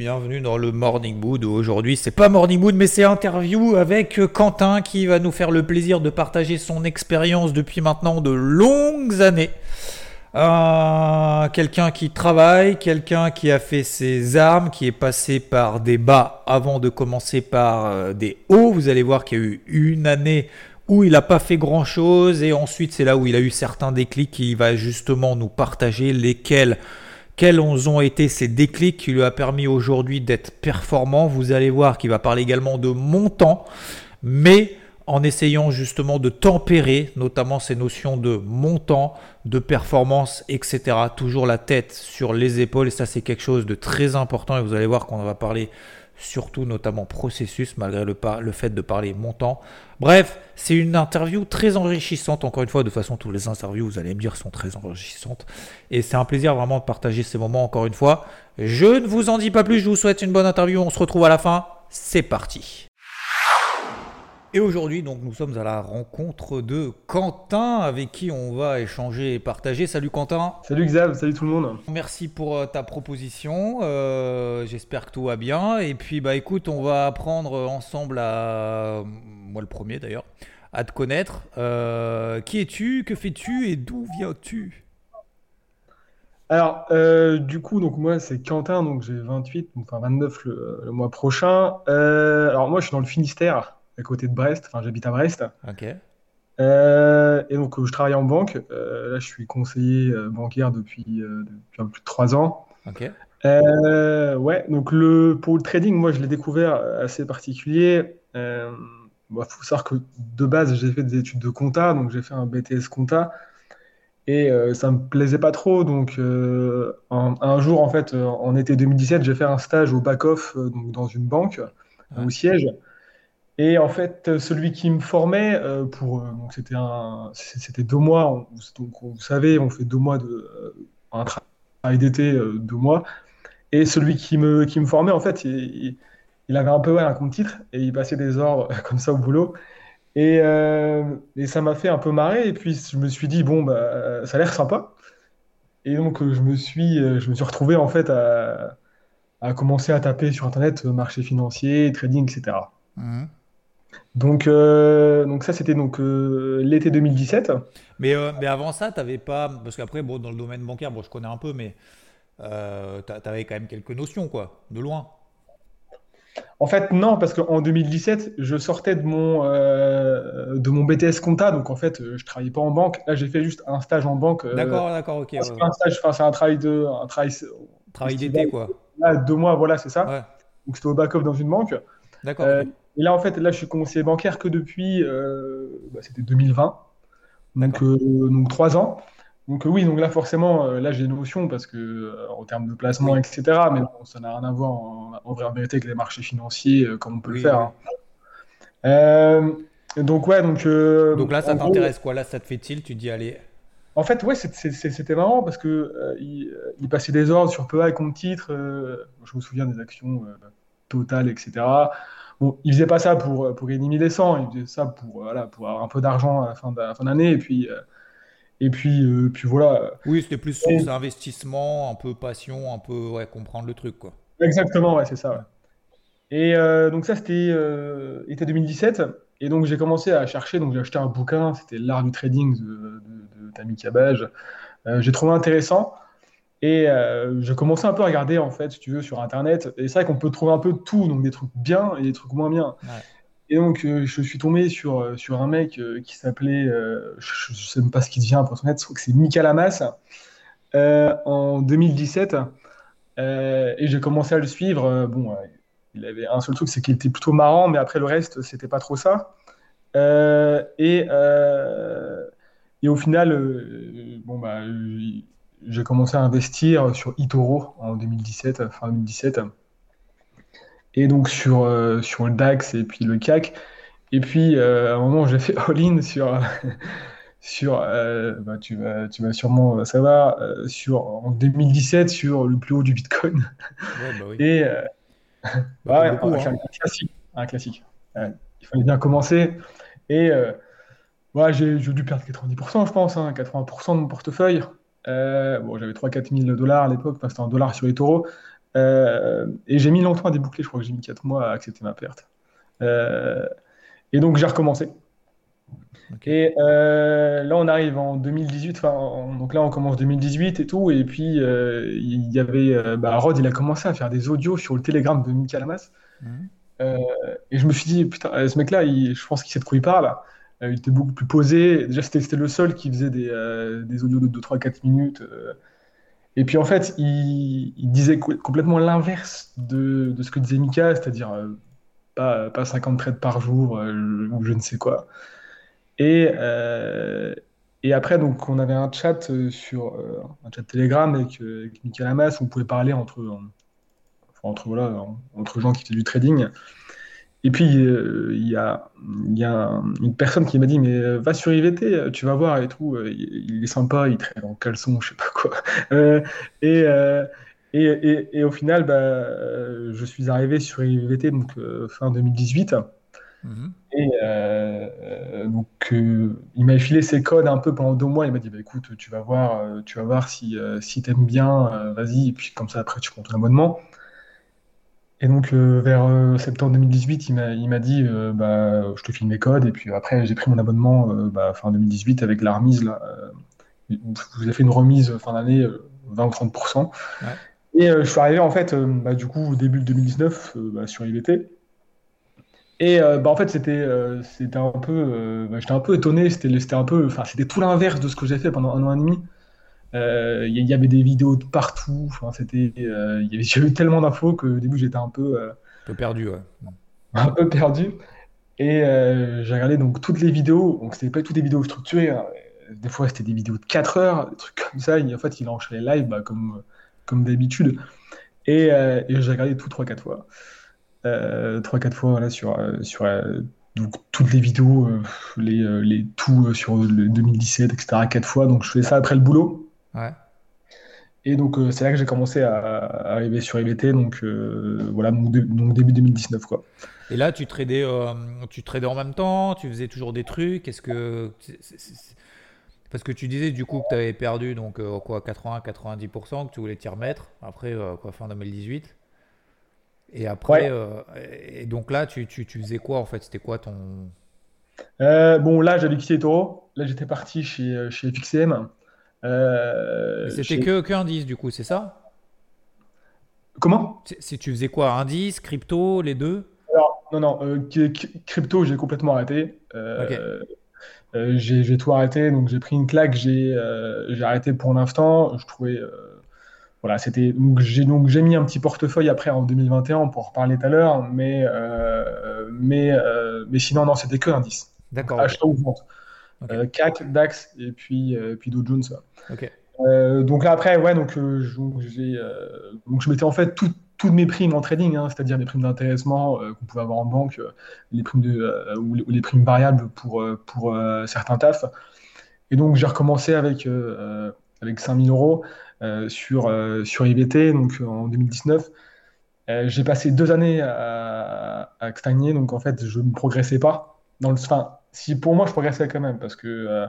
Bienvenue dans le Morning Mood. Aujourd'hui, c'est pas Morning Mood, mais c'est interview avec Quentin qui va nous faire le plaisir de partager son expérience depuis maintenant de longues années. Euh, quelqu'un qui travaille, quelqu'un qui a fait ses armes, qui est passé par des bas avant de commencer par euh, des hauts. Vous allez voir qu'il y a eu une année où il n'a pas fait grand chose et ensuite c'est là où il a eu certains déclics qui va justement nous partager lesquels quels ont été ces déclics qui lui a permis aujourd'hui d'être performant? Vous allez voir qu'il va parler également de montant, mais en essayant justement de tempérer notamment ces notions de montant, de performance, etc. Toujours la tête sur les épaules et ça c'est quelque chose de très important et vous allez voir qu'on va parler surtout notamment processus, malgré le, fait de parler montant. Bref, c'est une interview très enrichissante. Encore une fois, de façon, toutes les interviews, vous allez me dire, sont très enrichissantes. Et c'est un plaisir vraiment de partager ces moments, encore une fois. Je ne vous en dis pas plus, je vous souhaite une bonne interview. On se retrouve à la fin. C'est parti. Et aujourd'hui, donc, nous sommes à la rencontre de Quentin, avec qui on va échanger et partager. Salut Quentin. Salut Xav, salut tout le monde. Merci pour euh, ta proposition. Euh, j'espère que tout va bien. Et puis, bah, écoute, on va apprendre ensemble à, moi le premier d'ailleurs, à te connaître. Euh, qui es-tu? Que fais-tu? Et d'où viens-tu? Alors, du coup, donc moi c'est Quentin, donc j'ai 28, enfin 29 le, le mois prochain. alors moi je suis dans le Finistère, à côté de Brest. Enfin, j'habite à Brest. Ok. Euh, et donc, je travaille en banque. Euh, là, je suis conseiller euh, bancaire depuis, depuis un peu plus de trois ans. Ok. ouais, donc le, pour le trading, moi, je l'ai découvert assez particulier. Il bah, faut savoir que de base, j'ai fait des études de compta, donc j'ai fait un BTS compta. Et ça me plaisait pas trop. Donc, un, jour, en fait, en été 2017, j'ai fait un stage au back-off, donc dans une banque, au siège. Et en fait, celui qui me formait, euh, pour, euh, donc c'était un, c'était deux mois. donc, vous savez, on fait deux mois de euh, un travail d'été, deux mois. Et celui qui me, qui me formait, en fait, il, il avait un peu un compte titre et il passait des ordres comme ça au boulot. Et, et ça m'a fait un peu marrer. Et puis je me suis dit bon, bah, ça a l'air sympa. Et donc je me suis, je me suis retrouvé en fait à, à commencer à taper sur internet marché financier, trading, etc. Donc, euh, donc ça, c'était donc euh, l'été 2017. Mais, euh, mais avant ça, tu n'avais pas. Parce qu'après, bon, dans le domaine bancaire, bon, je connais un peu, mais tu avais quand même quelques notions, quoi, de loin. En fait, non, parce qu'en 2017, je sortais de mon, de mon BTS compta, donc en fait, je travaillais pas en banque. Là, j'ai fait juste un stage en banque. d'accord, d'accord, ok. C'est un stage, c'est un travail de, un travail, travail d'été, quoi. Là, deux mois, voilà, c'est ça. Donc c'était au back-off dans une banque. D'accord. Et là, en fait, là, je suis conseiller bancaire que depuis, euh, bah, c'était 2020, donc, euh, donc trois ans. Donc oui, donc là forcément, euh, là j'ai des notions parce que en termes de placement, etc. Mais ça n'a rien à voir en, en, vérité avec les marchés financiers comme on peut le faire. Hein. donc ouais, donc. donc là, ça t'intéresse quoi? Là, ça te fait-il? Tu dis allez. En fait, ouais, c'était marrant parce que il, passait des ordres sur peu et compte titre. je me souviens des actions totales, etc. Bon, il faisait pas ça pour, pour gagner 1100, il faisait ça pour, voilà, pour avoir un peu d'argent à la fin d'année. Et puis, euh, et puis, euh, puis voilà. Oui, c'était plus source investissement, un peu passion, un peu ouais, comprendre le truc. Quoi. Exactement, ouais, c'est ça. Et euh, donc ça, c'était été 2017. Et donc j'ai commencé à chercher, donc j'ai acheté un bouquin, c'était L'art du trading de, de, de Tammy Cabage. j'ai trouvé intéressant. Et euh, je commençais un peu à regarder, en fait, si tu veux, sur Internet. Et c'est vrai qu'on peut trouver un peu de tout, donc des trucs bien et des trucs moins bien. Et donc, euh, je suis tombé sur, euh, sur un mec qui s'appelait, je ne sais même pas ce qu'il devient pour être honnête, je crois que c'est Mika Lamas, en 2017. et j'ai commencé à le suivre. bon, il avait un seul truc, c'est qu'il était plutôt marrant, mais après le reste, c'était pas trop ça. et, et au final, bon, bah j'ai commencé à investir sur eToro en 2017, fin 2017. Et donc sur, euh, sur le DAX et puis le CAC. Et puis euh, à un moment, j'ai fait all-in sur, sur euh, bah, tu, vas, tu vas sûrement savoir, sur, en 2017 sur le plus haut du Bitcoin. Ouais, bah oui. Et bah, ouais, un, hein. classique. Un classique. il fallait bien commencer. Et ouais, j'ai dû perdre 90%, je pense, hein, 80% de mon portefeuille. Euh, bon, j'avais 3-4 000 dollars à l'époque, c'était un dollar sur les taureaux. Euh, et j'ai mis longtemps à déboucler, je crois que j'ai mis 4 mois à accepter ma perte. Euh, et donc j'ai recommencé. Et euh, là, on arrive en 2018. Enfin, donc là, on commence 2018 et tout. Et puis, il y avait. bah, Rod, il a commencé à faire des audios sur le Telegram de Michael Lamas. Mhm. et je me suis dit, putain, ce mec-là, je pense qu'il sait de quoi il parle. Il était beaucoup plus posé. Déjà, c'était le seul qui faisait des, des audios de 2, 3, 4 minutes. Et puis en fait, il, disait complètement l'inverse de, ce que disait Mika, c'est-à-dire euh, pas, pas, 50 trades par jour euh, ou je ne sais quoi. Et, euh, et après, donc, on avait un chat sur un chat Telegram avec, avec Mika Lamas où on pouvait parler entre, entre, voilà, entre gens qui faisaient du trading. Et puis, euh, il y a, y a une personne qui m'a dit, mais euh, va sur IVT, tu vas voir et tout, euh, il, est sympa, il traîne en caleçon, je sais pas quoi. et, et, et, au final, bah, je suis arrivé sur IVT donc, fin 2018. Mhm. Et donc, il m'a filé ses codes un peu pendant deux mois. Il m'a dit, bah, écoute, tu vas voir, tu vas voir si, si tu aimes bien, vas-y. Et puis, comme ça, après, tu prends ton abonnement. Et donc, euh, vers euh, septembre 2018, il m'a, il m'a dit euh, bah, Je te file mes codes. Et puis après, j'ai pris mon abonnement bah, fin 2018 avec la remise. Là, vous avez fait une remise fin d'année 20 ou 30%. Et je suis arrivé en fait, bah, du coup, au début de 2019 bah, sur IBT. Et bah, en fait, c'était, c'était un peu, j'étais un peu étonné. C'était, c'était un peu, enfin, c'était tout l'inverse de ce que j'ai fait pendant un an et demi. Euh, il y, avait des vidéos de partout. Enfin, c'était, euh, il y avait eu tellement d'infos que au début j'étais un peu, euh, un peu perdu, ouais. Un peu perdu. Et j'ai regardé donc toutes les vidéos. Donc c'était pas toutes les vidéos structurées. Hein. Des fois c'était des vidéos de 4 heures, des trucs comme ça. en fait il a enchaîné live bah, comme comme d'habitude. Et, et j'ai regardé tout 3-4 fois. 3-4 fois voilà, sur, sur donc, toutes les vidéos, les, les tout sur le 2017, etc. 4 fois. Donc je fais ça après le boulot. Ouais. Et donc, euh, c'est là que j'ai commencé à, arriver sur IBT, donc euh, voilà, donc, début 2019, quoi. Et là, tu tradais, euh, tu tradais en même temps, tu faisais toujours des trucs. Est-ce que. Parce que tu disais du coup que tu avais perdu donc quoi 80-90%, que tu voulais t'y remettre après quoi fin 2018. Et après, et donc là, tu, tu, tu, faisais quoi en fait? C'était quoi ton. bon, là, j'avais quitté Toro. Là, j'étais parti chez, chez FXM. Euh, c'était que, que indice du coup, c'est ça? Comment? Si tu faisais quoi? Indice, crypto, les deux? Alors, non, non, euh, crypto, j'ai complètement arrêté. Euh, j'ai tout arrêté, donc j'ai pris une claque, j'ai arrêté pour l'instant. Je trouvais. voilà, c'était. Donc j'ai mis un petit portefeuille après en 2021, on pourra reparler tout à l'heure, mais, mais, mais sinon, non, c'était que indice. D'accord. Achat ou vente. Euh, CAC, DAX et puis, euh, puis Dow Jones. Euh, donc là, après, ouais, donc, donc je mettais en fait toutes mes primes en trading, hein, c'est-à-dire les primes d'intéressement qu'on pouvait avoir en banque, les primes de, ou, les, primes variables pour, pour certains tafs. Et donc j'ai recommencé avec, avec 5000 euros sur, sur IBT donc, en 2019. j'ai passé deux années à, à, stagner, donc en fait je ne progressais pas. Dans le, enfin, si pour moi je progressais quand même parce que, euh,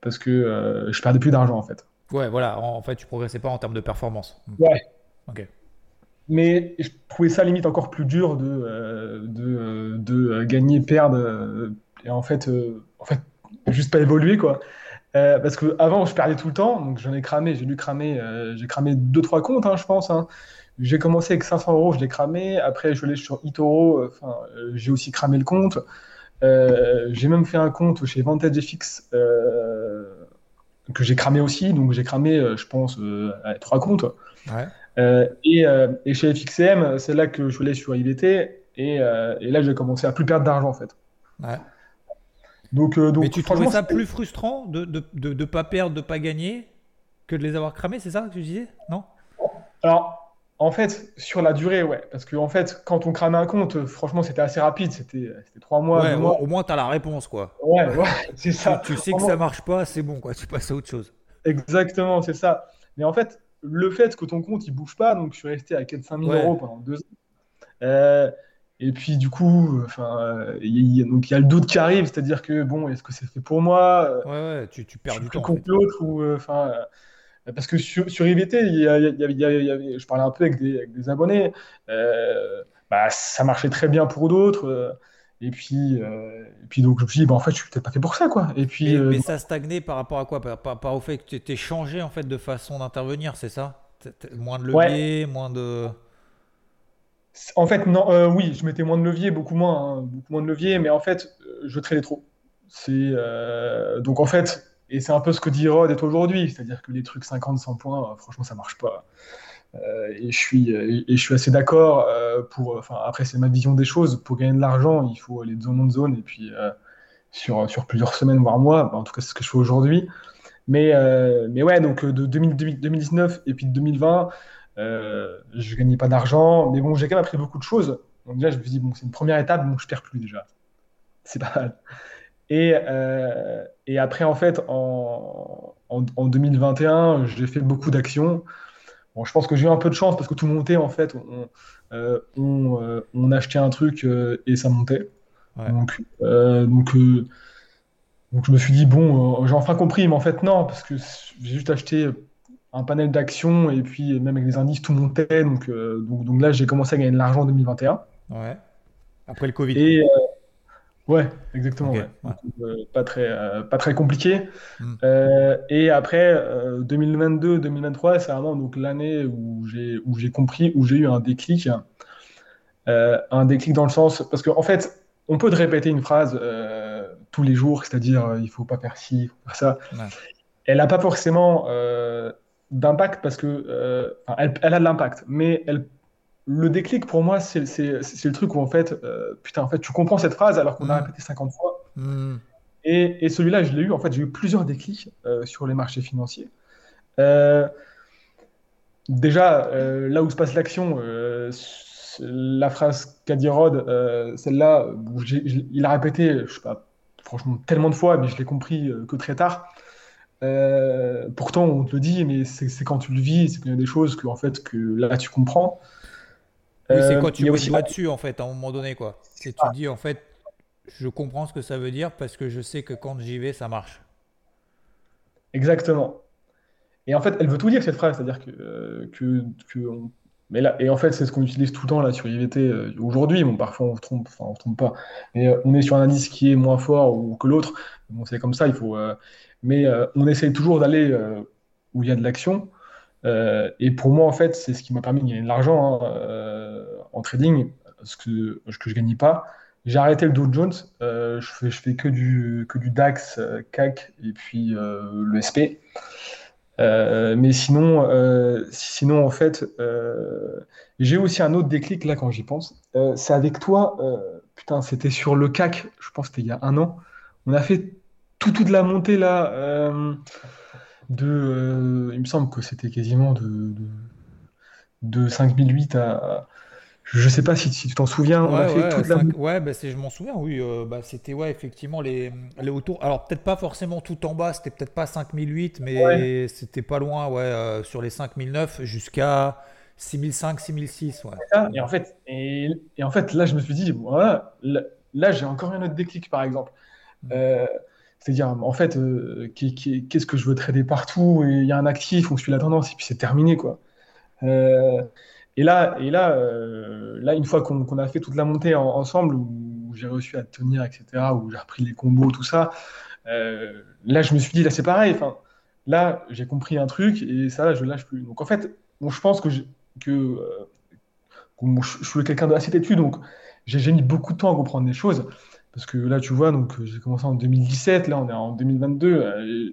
parce que euh, je perdais plus d'argent en fait. Ouais, voilà, en fait tu progressais pas en termes de performance. Ouais. Ok. Mais je trouvais ça limite encore plus dur de, euh, de, de, gagner, perdre et en fait, en fait juste pas évoluer quoi. parce que avant je perdais tout le temps, donc j'en ai cramé, j'ai dû cramer, j'ai cramé 2-3 comptes, hein, je pense. Hein. J'ai commencé avec 500 euros, je l'ai cramé. Après, je l'ai sur eToro, enfin, j'ai aussi cramé le compte. Euh, j'ai même fait un compte chez Vantage FX euh, que j'ai cramé aussi. Donc j'ai cramé, euh, je pense, trois comptes. Et, et, chez FXM, c'est là que je voulais sur IBT. Et, et là, j'ai commencé à plus perdre d'argent en fait. Donc, donc, Mais tu trouvais ça plus frustrant de ne de, de, pas perdre, de pas gagner que de les avoir cramés, c'est ça que tu disais? Non? Alors, en fait, sur la durée, ouais. Parce que en fait, quand on cramait un compte, franchement, c'était assez rapide. C'était trois mois. Ouais, mois. Au moins, tu as la réponse, quoi. Ouais, ouais c'est ça. Tu, sais que ça marche pas, c'est bon, quoi. Tu passes à autre chose. Exactement, c'est ça. Mais en fait, le fait que ton compte, il bouge pas, donc je suis resté à 4 000 euros pendant deux ans. Euh, et puis, du coup, enfin, il y, a le doute qui arrive, c'est-à-dire que, bon, est-ce que c'est fait pour moi? Ouais, ouais, tu, tu perds du temps. contre l'autre ou, euh. Parce que sur, sur IVT, il y a- il y avait- il y avait- il y avait- je parlais un peu avec des, avec des abonnés. euh, bah, ça marchait très bien pour d'autres. euh, et puis, euh, et puis donc je me suis dit, bah, en fait, je suis peut-être pas fait pour ça, quoi. Et puis, Mais, mais ça stagnait par rapport à quoi? Par, par- par au fait que tu étais changé en fait de façon d'intervenir, c'est ça? T- t- Moins de ouais, levier, moins de. en fait, non, oui, je mettais moins de levier, beaucoup moins, hein, beaucoup moins de levier, mais en fait, je tradais trop. C'est donc en fait, et c'est un peu ce que dit Rod aujourd'hui, c'est-à-dire que les trucs 50, 100 points, euh, franchement, ça marche pas. Euh, et je suis, et, et je suis assez d'accord euh, pour, enfin, après, c'est ma vision des choses. Pour gagner de l'argent, il faut aller de zone en zone et puis euh, sur, sur plusieurs semaines, voire mois. Bah, en tout cas, c'est ce que je fais aujourd'hui. Mais, euh, mais ouais, donc euh, de 2000 2019 et puis de 2020, euh, je gagnais pas d'argent. Mais bon, j'ai quand même appris beaucoup de choses. Donc déjà, je me suis dit, bon, c'est une première étape, bon, je perds plus déjà. C'est pas mal. Et, euh, et après, en fait, en, en, en 2021, j'ai fait beaucoup d'actions. Bon, je pense que j'ai eu un peu de chance parce que tout montait en fait. On, euh, on, euh, on achetait un truc et ça montait. Ouais. Donc, donc, donc je me suis dit, bon, j'ai enfin compris, mais en fait, non, parce que j'ai juste acheté un panel d'actions et puis même avec les indices, tout montait. Donc, euh, donc, donc là, j'ai commencé à gagner de l'argent en 2021. Ouais. Après le Covid. Et euh, ouais, exactement, Ok. ouais. Ouais. Donc, euh, pas très, euh, pas très compliqué. Hmm. Euh, et après, euh, 2022-2023, c'est vraiment donc l'année où j'ai où j'ai compris, où j'ai eu un déclic. Un déclic dans le sens, parce qu'en fait, on peut te répéter une phrase tous les jours, c'est-à-dire il faut pas faire ci, il faut faire ça. Ouais. Elle n'a pas forcément d'impact parce que, euh, enfin, elle, elle a de l'impact, mais elle, le déclic pour moi, c'est le truc où en fait, euh, putain, en fait, tu comprends cette phrase alors qu'on a Hmm. répété 50 fois. Hmm. Et, et celui-là, je l'ai eu. En fait, j'ai eu plusieurs déclics euh, sur les marchés financiers. Euh, déjà, là où se passe l'action, la phrase qu'a dit Rod, celle-là, il a répété, je sais pas, franchement, tellement de fois, mais je l'ai compris que très tard. Pourtant, on te le dit, mais c'est c'est quand tu le vis, c'est qu'il y a des choses que, en fait, que là, tu comprends. Oui, c'est Euh, il tu y mets a le aussi doigt dessus en fait, à un moment donné quoi. C'est tu dis en fait, je comprends ce que ça veut dire parce que je sais que quand j'y vais, ça marche. Exactement. Et en fait, elle veut tout dire cette phrase, c'est-à-dire que, euh, que, que on- mais là, et en fait, c'est ce qu'on utilise tout le temps là sur IVT euh, aujourd'hui. Bon, parfois on se trompe, enfin on se trompe pas, mais euh, on est sur un indice qui est moins fort ou que l'autre. Bon, c'est comme ça, il faut. mais on essaye toujours d'aller où il y a de l'action. Euh, et pour moi, en fait, c'est ce qui m'a permis de gagner de l'argent hein, euh, en trading, ce que, je gagnais pas. J'ai arrêté le Dow Jones. euh, je fais, fais que du, que du DAX, CAC et puis le SP. Mais sinon, sinon, en fait, j'ai aussi un autre déclic là quand j'y pense. C'est avec toi, putain, c'était sur le CAC, je pense que c'était il y a un an. On a fait tout, toute la montée là de, euh, il me semble que c'était quasiment de, de, de 5008 à, je sais pas si, si tu t'en souviens, on a fait ouais, toute la cinq- montée. ouais, bah, je m'en souviens, oui. euh, bah, c'était ouais, effectivement les, les autours. Alors peut-être pas forcément tout en bas, c'était peut-être pas 5008, Ouais, mais c'était pas loin, ouais, euh, sur les 5009 jusqu'à 6005, 6006, ouais. Et en fait, et, et en fait, là, je me suis dit, voilà, là, là, j'ai encore un autre déclic, par exemple. Mm. C'est-à-dire, en fait, euh, qu'est- qu'est- qu'est-ce que je veux trader partout? Il y a un actif, on suit la tendance, et puis c'est terminé, quoi. Euh, et là, et là, euh, là, une fois qu'on a fait toute la montée en- ensemble, où j'ai réussi à tenir, etc., où j'ai repris les combos, tout ça, là, je me suis dit, là, c'est pareil. Enfin, là, j'ai compris un truc, et ça, là, je lâche plus. Donc, en fait, bon, je pense que, que je, je suis quelqu'un d'assez têtu, donc j'ai mis beaucoup de temps à comprendre les choses. Parce que là, tu vois, donc euh, j'ai commencé en 2017, là on est en 2022, euh,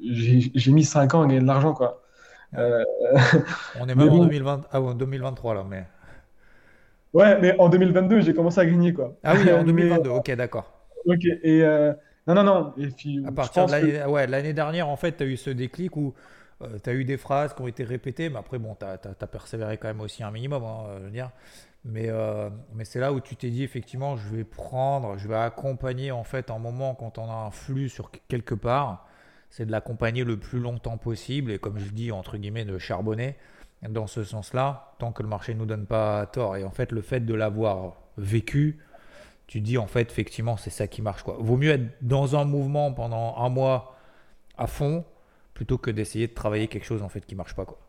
j'ai mis 5 ans à gagner de l'argent, quoi. Euh, On est même en bon, 2020, ah, ouais, 2023 là, mais. ouais, mais en 2022, j'ai commencé à gagner, quoi. Ah oui, en Mais, 2022, ok, d'accord. ok, et euh, non, non, non, et puis À partir de que, l'année, ouais, dernière, en fait, tu as eu ce déclic où tu as eu des phrases qui ont été répétées, mais après, bon, tu as, persévéré quand même aussi un minimum, hein, je veux dire. Mais, euh, mais c'est là où tu t'es dit, effectivement, je vais prendre, je vais accompagner, en fait, un moment quand on a un flux sur quelque part, c'est de l'accompagner le plus longtemps possible, et comme je dis, entre guillemets, de charbonner dans ce sens-là, tant que le marché ne nous donne pas tort. Et en fait, le fait de l'avoir vécu, tu dis, en fait, effectivement, c'est ça qui marche, quoi. Vaut mieux être dans un mouvement pendant un mois à fond plutôt que d'essayer de travailler quelque chose en fait qui marche pas quoi.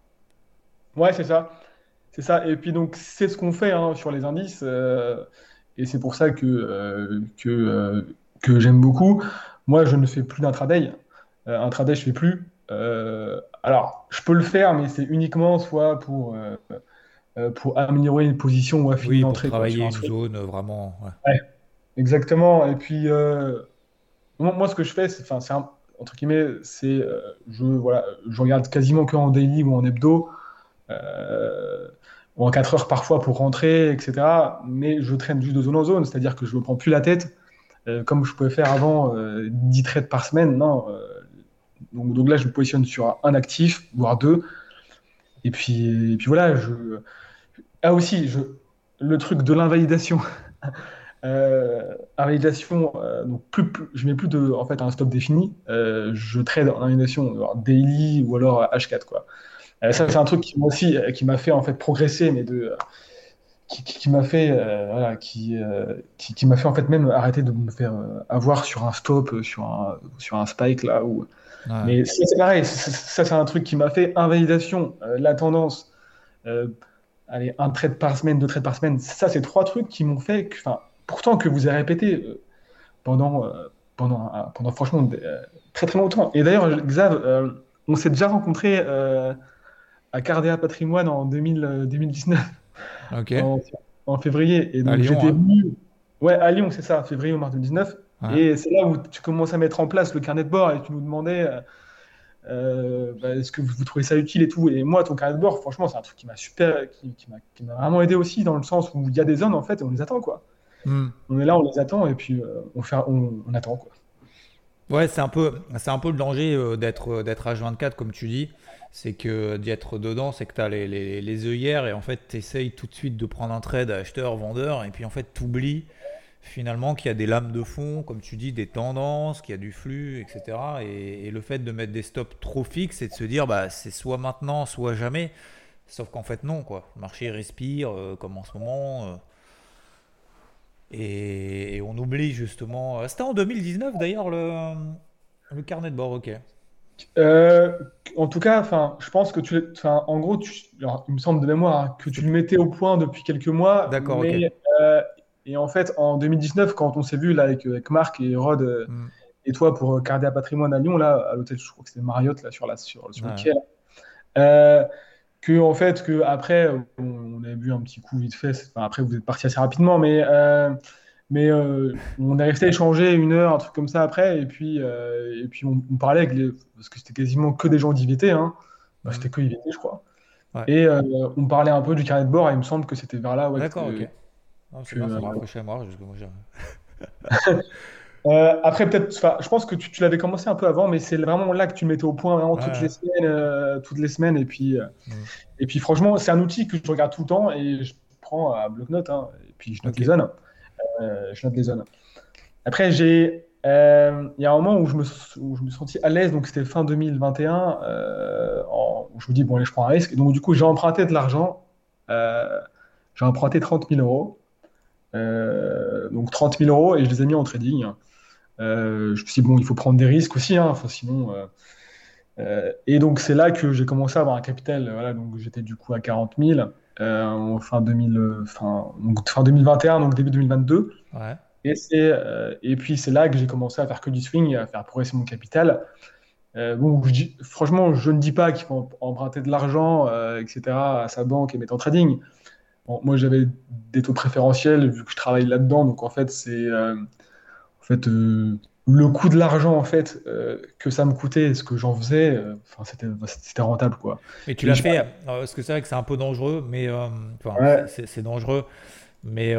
Ouais, c'est ça. C'est ça. Et puis donc c'est ce qu'on fait hein, sur les indices. euh, et c'est pour ça que, euh, que, euh, que j'aime beaucoup. Moi, je ne fais plus d'intraday. Intraday, je fais plus. Alors, je peux le faire, mais c'est uniquement soit pour, pour améliorer une position ou affiner Oui, une pour quoi, travailler un une zone vraiment. ouais. Ouais, exactement. Et puis, moi, moi, ce que je fais, c'est, enfin, c'est un- entre guillemets, c'est, je, voilà, je regarde quasiment que en daily ou en hebdo, euh, en 4 heures parfois pour rentrer, etc. Mais je traîne juste de zone en zone, c'est-à-dire que je ne me prends plus la tête, euh, comme je pouvais faire avant, euh, 10 trades par semaine. Non, euh, donc, là, je me positionne sur un actif, voire deux. Et puis, voilà, je... Ah aussi, le truc de l'invalidation. Euh, invalidation, euh, donc plus, je mets plus de, en fait, un stop défini. Euh, je trade en invalidation daily ou alors H4 quoi. Euh, ça c'est un truc qui m'a aussi, euh, qui m'a fait en fait progresser, mais de, qui, qui- qui m'a fait, euh, voilà, qui, euh, qui, qui m'a fait en fait même arrêter de me faire euh, avoir sur un stop, euh, sur un, sur un spike là où. Ouais. Mais c'est pareil, ça, c'est un truc qui m'a fait invalidation, euh, la tendance. euh, allez, un trade par semaine, deux trades par semaine, ça, c'est trois trucs qui m'ont fait que, enfin, pourtant que vous avez répété euh, pendant, euh, pendant, pendant franchement euh, très très longtemps. Et d'ailleurs, Xav, euh, on s'est déjà rencontré euh, à Cardea Patrimoine en 2000, euh, 2019, Ok. en, en février. Et À donc hein. ouais, à Lyon, c'est ça, février ou mars 2019. Ouais. Et c'est là où tu commences à mettre en place le carnet de bord et tu nous demandais. euh, euh, bah, est-ce que vous, trouvez ça utile et tout? Et moi, ton carnet de bord, franchement, c'est un truc qui m'a super, qui, qui m'a, vraiment aidé aussi dans le sens où il y a des zones en fait et on les attend quoi. Hmm. On est là, on les attend et puis euh, on fait, on, on attend quoi. Ouais, c'est un peu, c'est un peu le danger euh, d'être, euh, d'être H24 comme tu dis. C'est que d'y être dedans, c'est que tu as les, les, les œillères et en fait tu essayes tout de suite de prendre un trade acheteur, vendeur et puis en fait tu oublies finalement qu'il y a des lames de fond, comme tu dis, des tendances, qu'il y a du flux, etc. Et, le fait de mettre des stops trop fixes et de se dire bah c'est soit maintenant, soit jamais. Sauf qu'en fait non quoi. Le marché respire euh, comme en ce moment. et, justement. euh, C'était en 2019 d'ailleurs le, le carnet de bord, ok. Euh, en tout cas, enfin, je pense que tu, en gros, tu, alors, il me semble de mémoire hein, que tu le mettais au point depuis quelques mois, D'accord, euh, et en fait, en 2019, quand on s'est vu là avec, avec Marc et Rod euh, Hmm. et toi pour euh, Cardea Patrimoine à Lyon, là, à l'hôtel, je crois que c'était Marriott là sur la sur, sur le quai, là. Euh, que en fait que après on, on avait bu un petit coup vite fait. Enfin, après vous êtes parti assez rapidement, mais euh, mais euh, on est resté à échanger une heure, un truc comme ça après, et puis euh, et puis on, on parlait avec les parce que c'était quasiment que des gens d'IVT, hein. Bah, c'était que IVT, je crois. Ouais. Et euh, on parlait un peu du carnet de bord, et il me semble que c'était vers là, ouais, D'accord, ok. Non, que, bien, ça raccrochait à moi. après, peut-être, je pense que tu, tu l'avais commencé un peu avant, mais c'est vraiment là que tu mettais au point, vraiment Ouais, toutes les semaines, toutes les semaines. Et puis, Mm. et puis franchement, c'est un outil que je regarde tout le temps et je prends à bloc-notes, hein, et puis je note les zones. Euh, je note les zones. Après, j'ai, euh, il y a un moment où je me, où je me sentis à l'aise, donc c'était fin 2021, euh, où je me dis, bon, allez, je prends un risque. Donc, du coup, j'ai emprunté de l'argent. j'ai emprunté 30 000 euros. Donc 30 000 euros et je les ai mis en trading. Je me suis dit, bon, il faut prendre des risques aussi, hein, enfin, sinon. et donc, c'est là que j'ai commencé à avoir un capital. Voilà, donc j'étais du coup à 40 000 euh, fin, 2000, euh, fin, donc, fin 2021, donc début 2022. Ouais. Et, euh, et puis, c'est là que j'ai commencé à faire que du swing à faire progresser mon capital. Euh, bon, je dis- franchement, je ne dis pas qu'il faut emprunter de l'argent, euh, etc., à sa banque et mettre en trading. Bon, moi, j'avais des taux préférentiels vu que je travaille là-dedans. Donc, en fait, c'est euh, en fait, euh, le coût de l'argent en fait, euh, que ça me coûtait ce que j'en faisais, euh, c'était, rentable. Quoi. Mais tu l'as fait, euh, parce que c'est vrai que c'est un peu dangereux, mais euh, Ouais. c'est dangereux, mais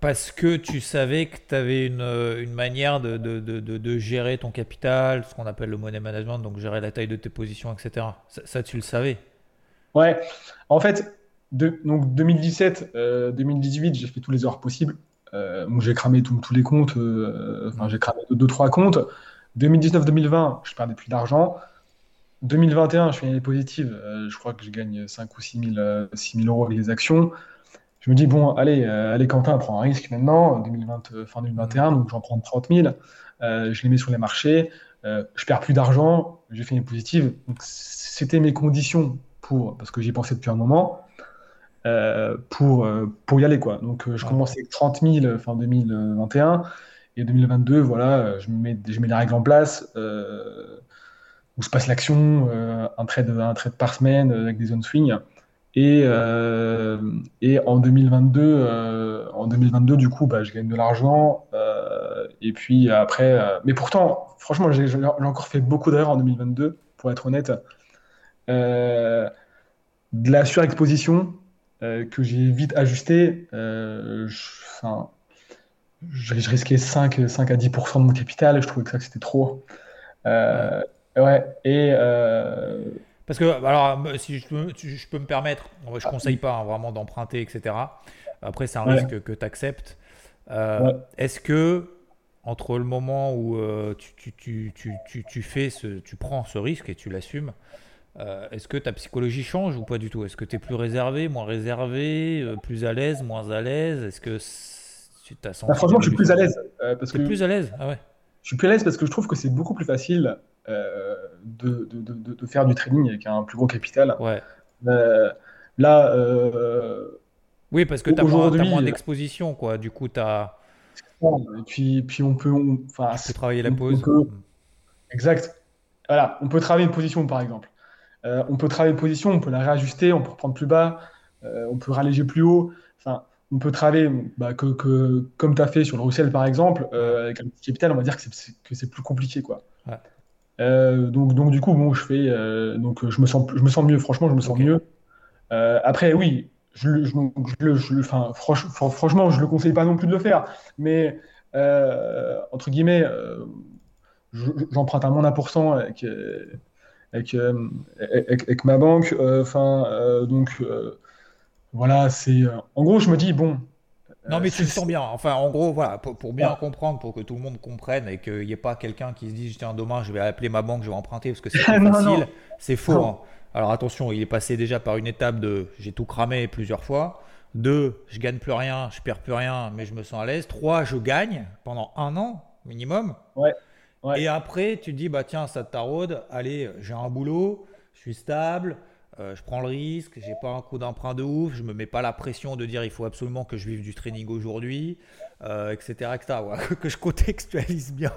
parce que tu savais que tu avais une, une manière de, de, de, de- gérer ton capital, ce qu'on appelle le money management, donc gérer la taille de tes positions, etc. Ça, ça, tu le savais. Ouais, en fait, donc 2017, euh, 2018, j'ai fait tous les heures possibles. Euh, donc j'ai cramé tous les comptes, euh, enfin j'ai cramé 2-3 comptes. 2019-2020, je perdais plus d'argent. 2021, je suis année positive, euh, je crois que je gagne 5 ou 6 000, euh, 6 000 euros avec les actions. Je me dis, bon, allez, euh, allez Quentin, prends un risque maintenant, 2020, euh, fin 2021, donc j'en prends 30 000, euh, je les mets sur les marchés. je perds plus d'argent, j'ai fait une positive. C'était mes conditions pour, parce que j'y pensais depuis un moment, pour, pour y aller. Quoi. Donc, je commençais avec 30 000 fin 2021. Et 2022, voilà, je mets, je mets les règles en place où se passe l'action, un, trade, un trade par semaine avec des zones swing. Et, euh, et en 2022, euh, en 2022, du coup, bah, je gagne de l'argent. Euh, et puis après, mais pourtant, franchement, j'ai encore fait beaucoup d'erreurs en 2022, pour être honnête. de la surexposition que j'ai vite ajusté. je, je, risquais 5, 5 à 10% de mon capital. Je trouvais que ça c'était trop. ouais. Et parce que, alors, si je peux, je peux me permettre, je ne conseille pas hein, vraiment d'emprunter, etc. Après, c'est un risque que tu acceptes. Euh, est-ce que, entre le moment où euh, tu, tu, tu, tu, fais ce, tu prends ce risque et tu l'assumes, euh, est-ce que ta psychologie change ou pas du tout? Est-ce que tu es plus réservé, moins réservé, plus à l'aise, moins à l'aise? Est-ce que tu t'as senti. Bah, franchement, je suis plus à l'aise. parce que... plus à l'aise? Ah ouais. Je suis plus à l'aise parce que je trouve que c'est beaucoup plus facile de, de, de, faire du trading avec un plus gros capital. Ouais. Euh, là. Euh, oui, parce que tu as moins, d'exposition, quoi. Du coup, tu as. Et puis, puis on peut. Enfin, travailler la pause. Exact. Voilà, on peut travailler une position, par exemple. Euh, on peut travailler position, on peut la réajuster, on peut reprendre plus bas, on peut ralléger plus haut. Enfin, on peut travailler bah, que, que, comme tu as fait sur le Russell, par exemple, avec un petit capital, on va dire que c'est plus compliqué, quoi. Ouais. Euh, donc, donc du coup, bon, je fais, euh, donc je me sens, je me sens mieux. Franchement, je me sens mieux. Euh, après, oui, je, je, je, je enfin, franchement, je le conseille pas non plus de le faire, mais entre guillemets, j'emprunte à moins d'un pour cent avec, avec, avec, ma banque. Enfin, donc voilà, c'est. En gros, je me dis bon, non, mais tu le sens bien. Enfin, en gros, voilà, pour, bien comprendre, pour que tout le monde comprenne et qu'il n'y ait pas quelqu'un qui se dise tiens, demain, je vais appeler ma banque, je vais emprunter parce que c'est facile. C'est faux. Hein. Alors attention, il est passé déjà par une étape de j'ai tout cramé plusieurs fois. Deux, je gagne plus rien, je perds plus rien, mais je me sens à l'aise. Trois, je gagne pendant un an minimum. Ouais. Et après, tu te dis bah tiens, ça te taraude. Allez, j'ai un boulot, je suis stable. Euh, je prends le risque, j'ai pas un coup d'emprunt de ouf, je me mets pas la pression de dire il faut absolument que je vive du training aujourd'hui, euh, etc., que je contextualise bien.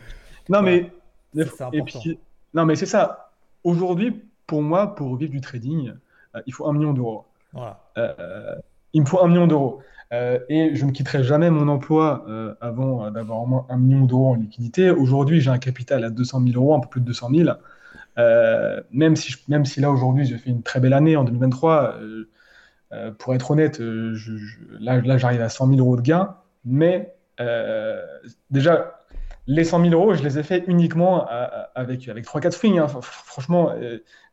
non mais c'est non mais c'est ça. Aujourd'hui, pour moi, pour vivre du trading, euh, il faut un million d'euros. Il me faut un million d'euros. et je ne quitterai jamais mon emploi avant d'avoir au moins un million d'euros en liquidité. Aujourd'hui, j'ai un capital à 200 000 euros, un peu plus de 200 000. Euh, même, si même si là aujourd'hui j'ai fait une très belle année en 2023, euh, euh, pour être honnête, là, là j'arrive à 100 000 euros de gains, mais déjà les 100 000 euros, je les ai fait uniquement avec, avec 3-4 swings. Hein. Franchement,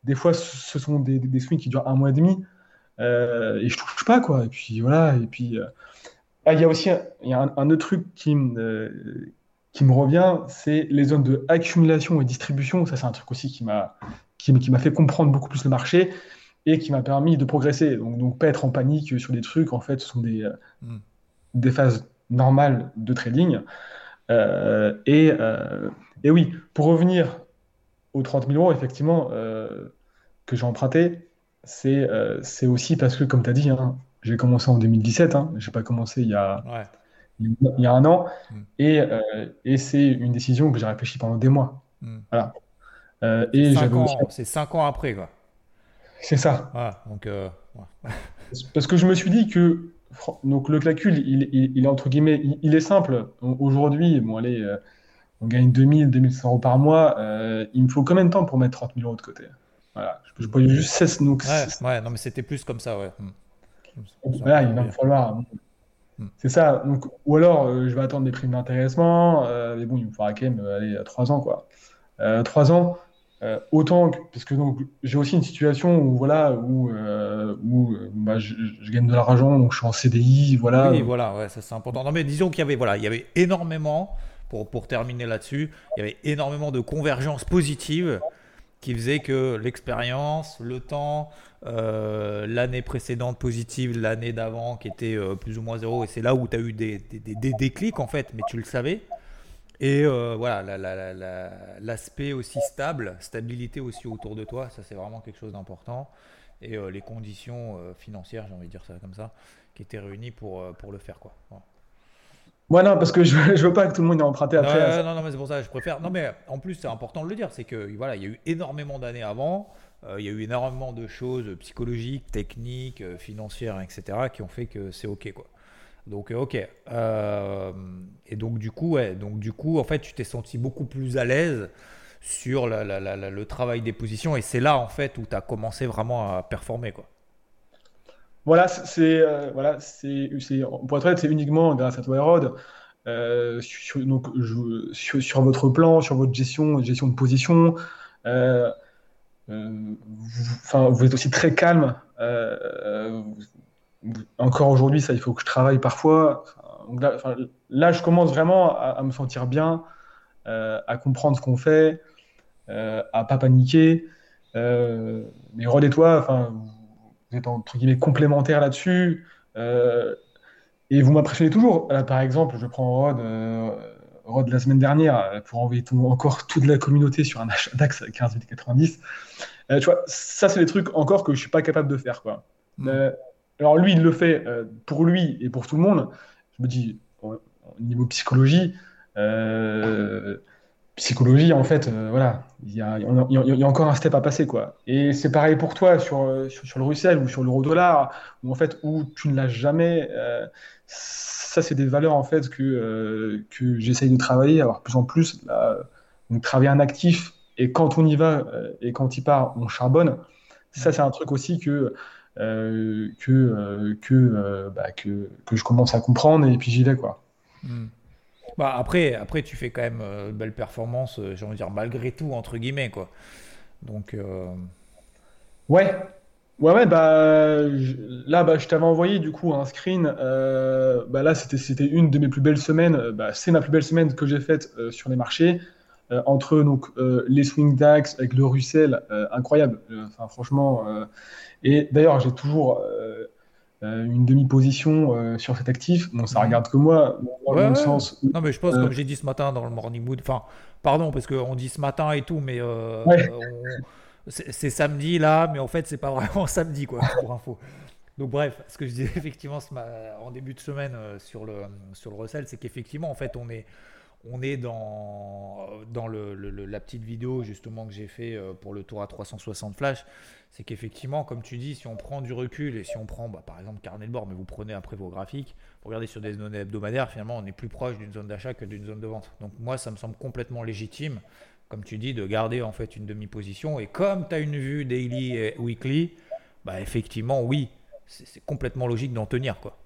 des fois, ce sont des, swings qui durent un mois et demi. Et je touche pas, quoi. Et puis voilà. Et puis, ah, il y a aussi il y a un, autre truc qui, me qui me revient, c'est les zones de accumulation et distribution. Ça, c'est un truc aussi qui m'a qui, m'a fait comprendre beaucoup plus le marché et qui m'a permis de progresser. Donc, donc, pas être en panique sur des trucs. En fait, ce sont des, hmm. des phases normales de trading. Euh, et, euh, et, oui, pour revenir aux 30 000 euros, effectivement, euh, que j'ai emprunté, c'est aussi parce que, comme tu as dit, hein, j'ai commencé en 2017. Hein, je n'ai pas commencé il y a il y a un an. Mm. Et, euh, et c'est une décision que j'ai réfléchi pendant des mois. Mm. Voilà. Euh, et c'est cinq ans après, quoi. C'est ça. donc, euh, Parce que je me suis dit que donc le calcul, il, il, est entre guillemets, il, est simple. Aujourd'hui, bon, allez, on gagne 2000, 2100 euros par mois. il me faut combien de temps pour mettre 30 000 euros de côté? Voilà. Je, je juste 16. Donc, ouais, non, mais c'était plus comme ça, ouais. Mm. Voilà, il va me falloir. Hmm. C'est ça. Donc, ou alors, euh, je vais attendre des primes d'intéressement. Euh, mais bon, il me faudra quand même euh, aller à 3 ans, quoi. 3 ans, autant que, parce que donc j'ai aussi une situation où voilà où, où bah, je, gagne de l'argent, donc je suis en CDI, voilà. Oui, voilà, ouais, ça c'est important. Non, mais disons qu'il y avait voilà, il y avait énormément pour pour terminer là-dessus, il y avait énormément de convergences positives qui faisaient que l'expérience, le temps, euh, l'année précédente positive, l'année d'avant qui était euh, plus ou moins zéro, et c'est là où tu as eu des, des, des, déclics en fait, mais tu le savais. Et euh, voilà, l'aspect aussi stable, stabilité aussi autour de toi, ça c'est vraiment quelque chose d'important. Et les conditions financières, j'ai envie de dire ça comme ça, qui étaient réunies pour, pour le faire. Quoi. Voilà. Non, parce que je, je veux pas que tout le monde ait emprunté après. Non, non, mais c'est pour ça que je préfère. Non, mais en plus, c'est important de le dire, c'est que voilà, il y a eu énormément d'années avant, il y a eu énormément de choses psychologiques, techniques, financières, etc., qui ont fait que c'est OK. quoi. Donc, ok. Euh, et donc, du coup, ouais, donc, du coup, en fait, tu t'es senti beaucoup plus à l'aise sur le travail des positions. Et c'est là, en fait, où tu as commencé vraiment à performer, quoi. Voilà, c'est, euh, voilà, c'est, pour être honnête, c'est uniquement grâce à toi, Hérode. Euh, sur, donc, sur, votre plan, sur votre gestion, gestion de position. Euh, vous, vous, êtes aussi très calme encore aujourd'hui, ça, il faut que je travaille parfois. là, je commence vraiment à, me sentir bien, euh, à comprendre ce qu'on fait, euh, à pas paniquer. Euh, mais Rod et toi, enfin, vous êtes entre guillemets complémentaires là-dessus. Euh, et vous m'impressionnez toujours. Là, par exemple, je prends Rod, Rod la semaine dernière pour envoyer encore toute la communauté sur un achat DAX à 15,90. tu vois, ça, c'est des trucs encore que je suis pas capable de faire. Quoi. Mm. Alors lui, il le fait euh, pour lui et pour tout le monde. Je me dis, au niveau psychologie, euh, psychologie, en fait, euh, voilà, il y, a, encore un step à passer, quoi. Et c'est pareil pour toi sur, le Russell ou sur l'euro dollar, où en fait, où tu ne l'as jamais. ça, c'est des valeurs en fait que, que j'essaye de travailler, alors plus en plus, donc travailler un actif et quand on y va et quand il part, on charbonne. Ça, c'est un truc aussi que euh, que, euh, euh, bah, que, que, je commence à comprendre et puis j'y vais. Quoi. Hmm. Bah après, après, tu fais quand même une belle performance, j'ai envie de dire, malgré tout, entre guillemets. Quoi. Donc. Ouais, Ouais, ouais, bah, là, bah, je t'avais envoyé du coup un screen. bah, là, c'était, c'était une de mes plus belles semaines. Bah, c'est ma plus belle semaine que j'ai faite sur les marchés. entre donc, les swing DAX avec le Russell, incroyable. Enfin, franchement, et d'ailleurs, j'ai toujours euh, euh, une demi-position euh, sur cet actif. Bon, ça mhm. regarde que moi, dans le sens. non, mais je pense, comme j'ai dit ce matin dans le Morning Mood, enfin, pardon, parce qu'on dit ce matin et tout, mais c'est samedi là, mais en fait, c'est pas vraiment samedi, quoi, pour info. Donc bref, ce que je disais effectivement en début de semaine sur le sur le recel, c'est qu'effectivement en fait on est on est dans, dans le, la petite vidéo justement que j'ai fait euh, pour le tour à 360 flash. C'est qu'effectivement, comme tu dis, si on prend du recul et si on prend bah, par exemple carnet de bord, mais vous prenez après vos graphiques, vous regardez sur des données hebdomadaires, finalement on est plus proche d'une zone d'achat que d'une zone de vente. Donc moi, ça me semble complètement légitime, comme tu dis, de garder en fait une demi-position. Et comme tu as une vue daily et weekly, bah effectivement, oui, c'est complètement logique d'en tenir. quoi.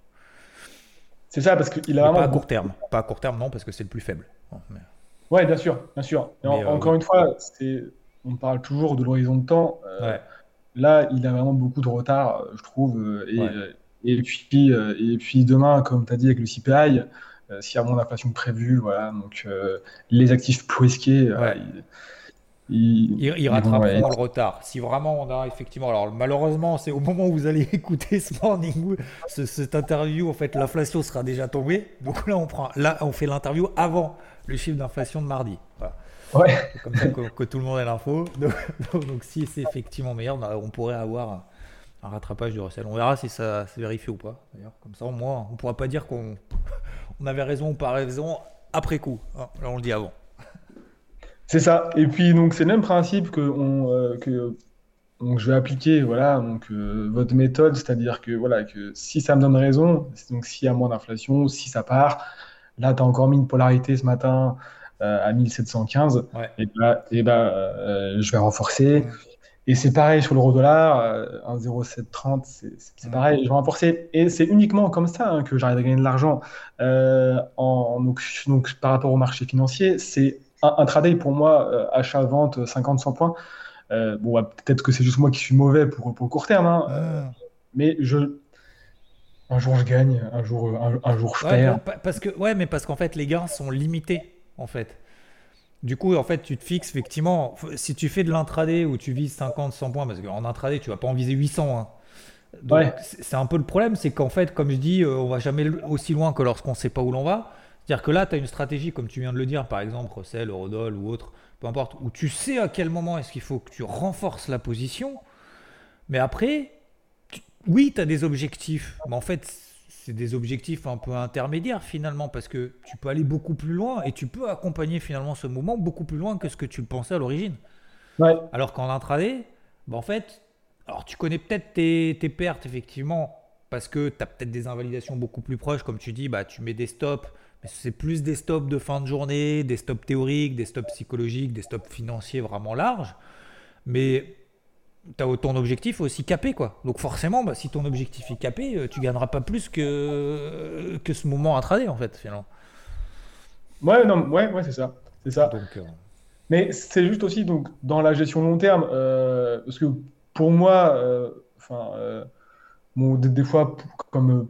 C'est ça, parce qu'il a vraiment. Pas à court terme. Pas à court terme, non, parce que c'est le plus faible. Ouais, bien sûr, bien sûr. Euh, encore une fois, on parle toujours de l'horizon de temps. Euh, là, il a vraiment beaucoup de retard, euh, je trouve. Et, puis, et puis demain, comme tu as dit avec le CPI, s'il y a moins d'inflation prévue, voilà, donc les actifs plus risqués, il, il, rattraperont le retard. Si vraiment on a effectivement, alors malheureusement, c'est au moment où vous allez écouter ce morning, ce, cette interview, en fait, l'inflation sera déjà tombée. Donc là, on prend, là, on fait l'interview avant le chiffre d'inflation de mardi. Ouais. Comme ça que, tout le monde ait l'info. Donc, si c'est effectivement meilleur, on pourrait avoir un, rattrapage du recel. On verra si ça se vérifie ou pas. D'ailleurs, comme ça, au moins, on pourra pas dire qu'on on avait raison ou pas raison après coup. Hein, là, on le dit avant. C'est ça. Et puis, donc, c'est le même principe que, on, euh, que donc, je vais appliquer voilà, donc, euh, votre méthode, c'est-à-dire que, voilà, que si ça me donne raison, donc s'il y a moins d'inflation, si ça part, là, tu as encore mis une polarité ce matin euh, à 1715, et bah, et bah je vais renforcer. Et c'est pareil sur l'euro dollar, 1,0730, c'est pareil, je vais renforcer. Et c'est uniquement comme ça hein, que j'arrive à gagner de l'argent en, donc, donc, par rapport au marché financier. C'est un, trade pour moi, euh, achat-vente, 50-100 points. Euh, bon, peut-être que c'est juste moi qui suis mauvais pour, pour le court terme, hein, euh, mais je, un jour je gagne, un jour, un, jour je perds. parce que, ouais, mais parce qu'en fait, les gains sont limités, en fait. Du coup, en fait, tu te fixes effectivement, si tu fais de l'intraday où tu vises 50, 100 points, parce qu'en intraday, tu vas pas en viser 800. Hein. Donc, c'est un peu le problème, c'est qu'en fait, comme je dis, on va jamais aussi loin que lorsqu'on sait pas où l'on va. C'est-à-dire que là, tu as une stratégie, comme tu viens de le dire, par exemple, Russell, Rodol ou autre, peu importe, où tu sais à quel moment est-ce qu'il faut que tu renforces la position, mais après, oui, tu as des objectifs, mais en fait, c'est des objectifs un peu intermédiaires finalement, parce que tu peux aller beaucoup plus loin et tu peux accompagner finalement ce mouvement beaucoup plus loin que ce que tu pensais à l'origine. Alors qu'en intraday, bah en fait, alors tu connais peut-être tes, tes, pertes effectivement, parce que tu as peut-être des invalidations beaucoup plus proches, comme tu dis, bah, tu mets des stops, mais c'est plus des stops de fin de journée, des stops théoriques, des stops psychologiques, des stops financiers vraiment larges. Mais tu as ton objectif aussi capé quoi. Donc forcément, bah, si ton objectif est capé, euh, tu gagneras pas plus que, que ce moment intraday en fait finalement. Ouais, non, ouais, ouais, c'est ça, c'est ça. Euh, Mais c'est juste aussi donc dans la gestion long terme, euh, parce que pour moi, enfin, bon, des, fois comme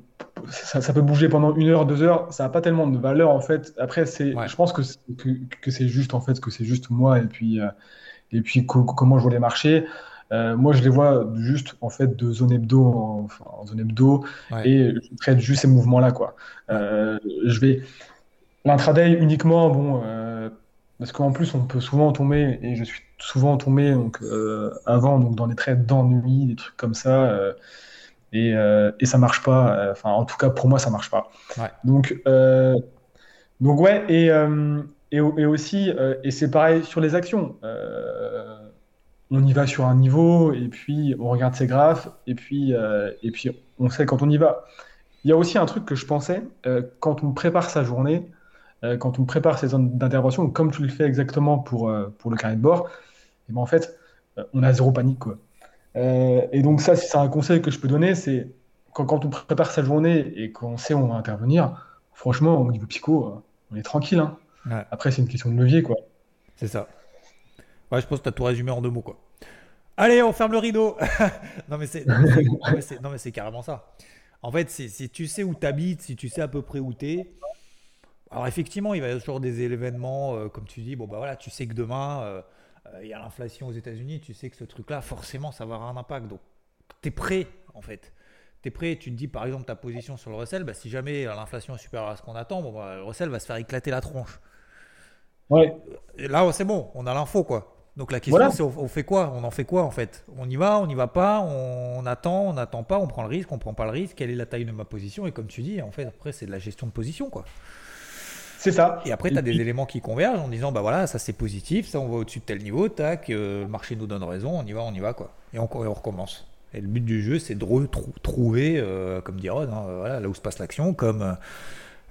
ça, ça, peut bouger pendant une heure, deux heures, ça n'a pas tellement de valeur en fait. Après, c'est, je pense que, que, que c'est juste en fait que c'est juste moi et puis et puis comment je vois les marchés. Euh, moi, je les vois juste en fait de zone hebdo en, zone hebdo et je traite juste ces mouvements-là. Quoi. Euh, je vais l'intraday uniquement, bon, euh, parce qu'en plus, on peut souvent tomber et je suis souvent tombé donc avant donc dans des trades d'ennui, des trucs comme ça. Et, et, ça marche pas. Enfin, en tout cas, pour moi, ça marche pas. Donc, donc ouais, et, et, et aussi, et c'est pareil sur les actions on y va sur un niveau et puis on regarde ses graphes et puis, euh, et puis on sait quand on y va. Il y a aussi un truc que je pensais, euh, quand on prépare sa journée, euh, quand on prépare ses zones d'intervention, comme tu le fais exactement pour, pour le carré de bord, et eh ben en fait, on a zéro panique. Quoi. Et donc ça, si c'est un conseil que je peux donner, c'est quand, quand, on prépare sa journée et qu'on sait où on va intervenir, franchement, au niveau psycho, on est tranquille. Hein. Après, c'est une question de levier. quoi. C'est ça. Ouais, je pense que tu as tout résumé en deux mots. quoi. Allez, on ferme le rideau. non, mais c'est, non, mais c'est carrément ça. En fait, si tu sais où tu habites, si tu sais à peu près où tu es, alors effectivement, il va y avoir toujours des événements, euh, comme tu dis, bon, bah voilà, tu sais que demain, euh, euh, il y a l'inflation aux États-Unis, tu sais que ce truc-là, forcément, ça va avoir un impact. Donc, tu es prêt, en fait. Tu es prêt, tu te dis, par exemple, ta position sur le Russell, bah, si jamais l'inflation est supérieure à ce qu'on attend, bon, bah, le Russell va se faire éclater la tronche. Ouais. là, c'est bon, on a l'info, quoi. Donc la question c'est on, fait quoi? On en fait quoi en fait? On y va, on n'y va pas, on, attend, on n'attend pas, on prend le risque, on prend pas le risque, quelle est la taille de ma position? Et comme tu dis, en fait après c'est de la gestion de position quoi. C'est ça. Et après tu as des éléments qui convergent en disant bah voilà ça c'est positif, ça on va au-dessus de tel niveau, tac, euh, le marché nous donne raison, on y va, on y va quoi. Et on, on recommence. Et le but du jeu c'est de retrouver, euh, comme dit Rod, hein, voilà, là où se passe l'action, comme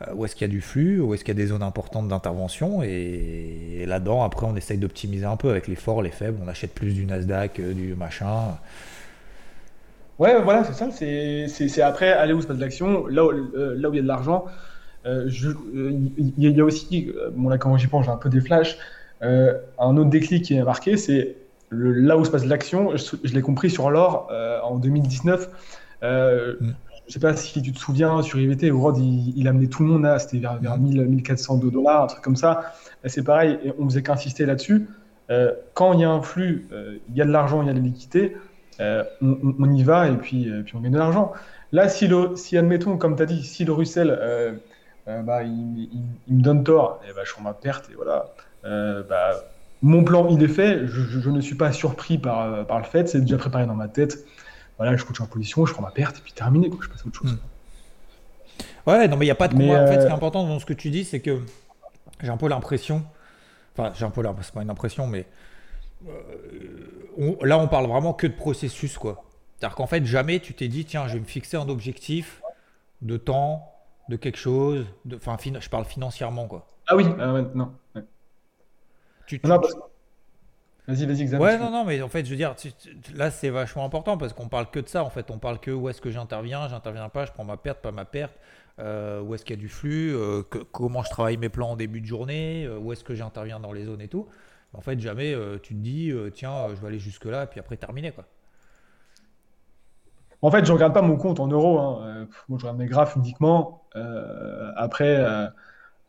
euh, où est-ce qu'il y a du flux, où est-ce qu'il y a des zones importantes d'intervention. Et, là-dedans, après, on essaye d'optimiser un peu avec les forts, les faibles. On achète plus du Nasdaq, du machin. Ouais, voilà, c'est ça. C'est après aller où se passe l'action, là, euh, là où il y a de l'argent. Il y, a aussi, bon là quand j'y pense, j'ai un peu des flashs. un autre déclic qui est marqué, c'est là où se passe l'action. Je, l'ai compris sur l'or en 2019 je sais pas si tu te souviens, sur IVT, Rod, il, il amenait tout le monde là, c'était vers, vers 1000, 1400 dollars, un truc comme ça. C'est pareil, et on faisait qu'insister là-dessus. Euh, quand il y a un flux, euh, il y a de l'argent, il y a de l'équité, euh, on, y va et puis, puis on gagne de l'argent. Là, si, le, si admettons, comme tu as dit, si le Russell, bah, il, il, me donne tort, et eh bah, je prends ma perte et voilà. Bah, mon plan, il est fait, je, je, ne suis pas surpris par, par le fait, c'est déjà préparé dans ma tête voilà, je coach en position, je prends ma perte et puis terminé, quoi, je passe à autre chose. Hmm. Ouais, non, mais il n'y a pas de combat. En fait, ce qui est euh, important dans ce que tu dis, c'est que j'ai un peu l'impression, enfin, j'ai un peu l'impression, c'est pas une impression, mais euh, là, on parle vraiment que de processus, quoi. C'est-à-dire qu'en fait, jamais tu t'es dit, tiens, je vais me fixer un objectif de temps, de quelque chose, enfin, je parle financièrement, quoi. Ah oui, ah non. Tu, tu, Vas-y, vas-y, Ouais, non, non, mais en fait, je veux dire, là, c'est vachement important parce qu'on parle que de ça. En fait, on parle que où est-ce que j'interviens, j'interviens pas, je prends ma perte, pas ma perte. Euh, où est-ce qu'il y a du flux, euh, comment je travaille mes plans en début de journée, euh, où est-ce que j'interviens dans les zones et tout. En fait, jamais tu te dis, tiens, je vais aller jusque-là, et puis après terminer. Quoi. En fait, je regarde pas mon compte en euros. Hein. moi, je regarde mes graphes uniquement. après,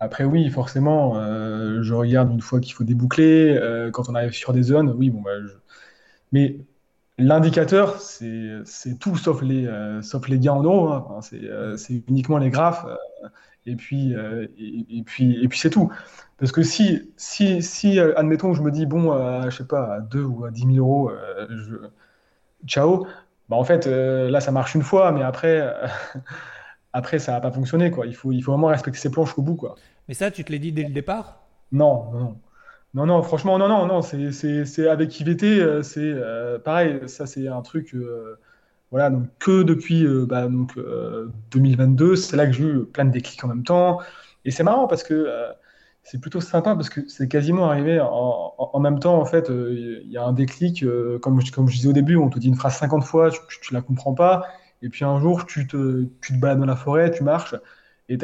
après, oui, forcément, euh, je regarde une fois qu'il faut déboucler. Euh, quand on arrive sur des zones, oui, bon, bah, mais l'indicateur, c'est tout sauf les, euh, sauf les gains en euros. Hein. c'est uniquement les graphes. et puis, euh, et, puis, et puis c'est tout. Parce que si, si, si euh, admettons, je me dis, bon, je sais pas, à 2 ou à 10 000 euros, je... ciao, bah en fait, là, ça marche une fois, mais après, après ça va pas fonctionner, quoi. Il faut, il faut vraiment respecter ses planches au bout, quoi. Mais ça, tu te l'as dit dès le départ? Non, non, non. Non, non, franchement, non, non, non, c'est avec IVT, c'est pareil, ça c'est un truc, voilà, donc que depuis euh, bah, donc, 2022, euh, c'est là que j'ai eu plein de déclics en même temps. Et c'est marrant parce que euh, c'est plutôt sympa parce que c'est quasiment arrivé en, même temps. En fait, il y a un déclic, comme, comme je disais au début, on te dit une phrase 50 fois, tu, ne la comprends pas. Et puis un jour, tu te, tu te balades dans la forêt, tu marches, et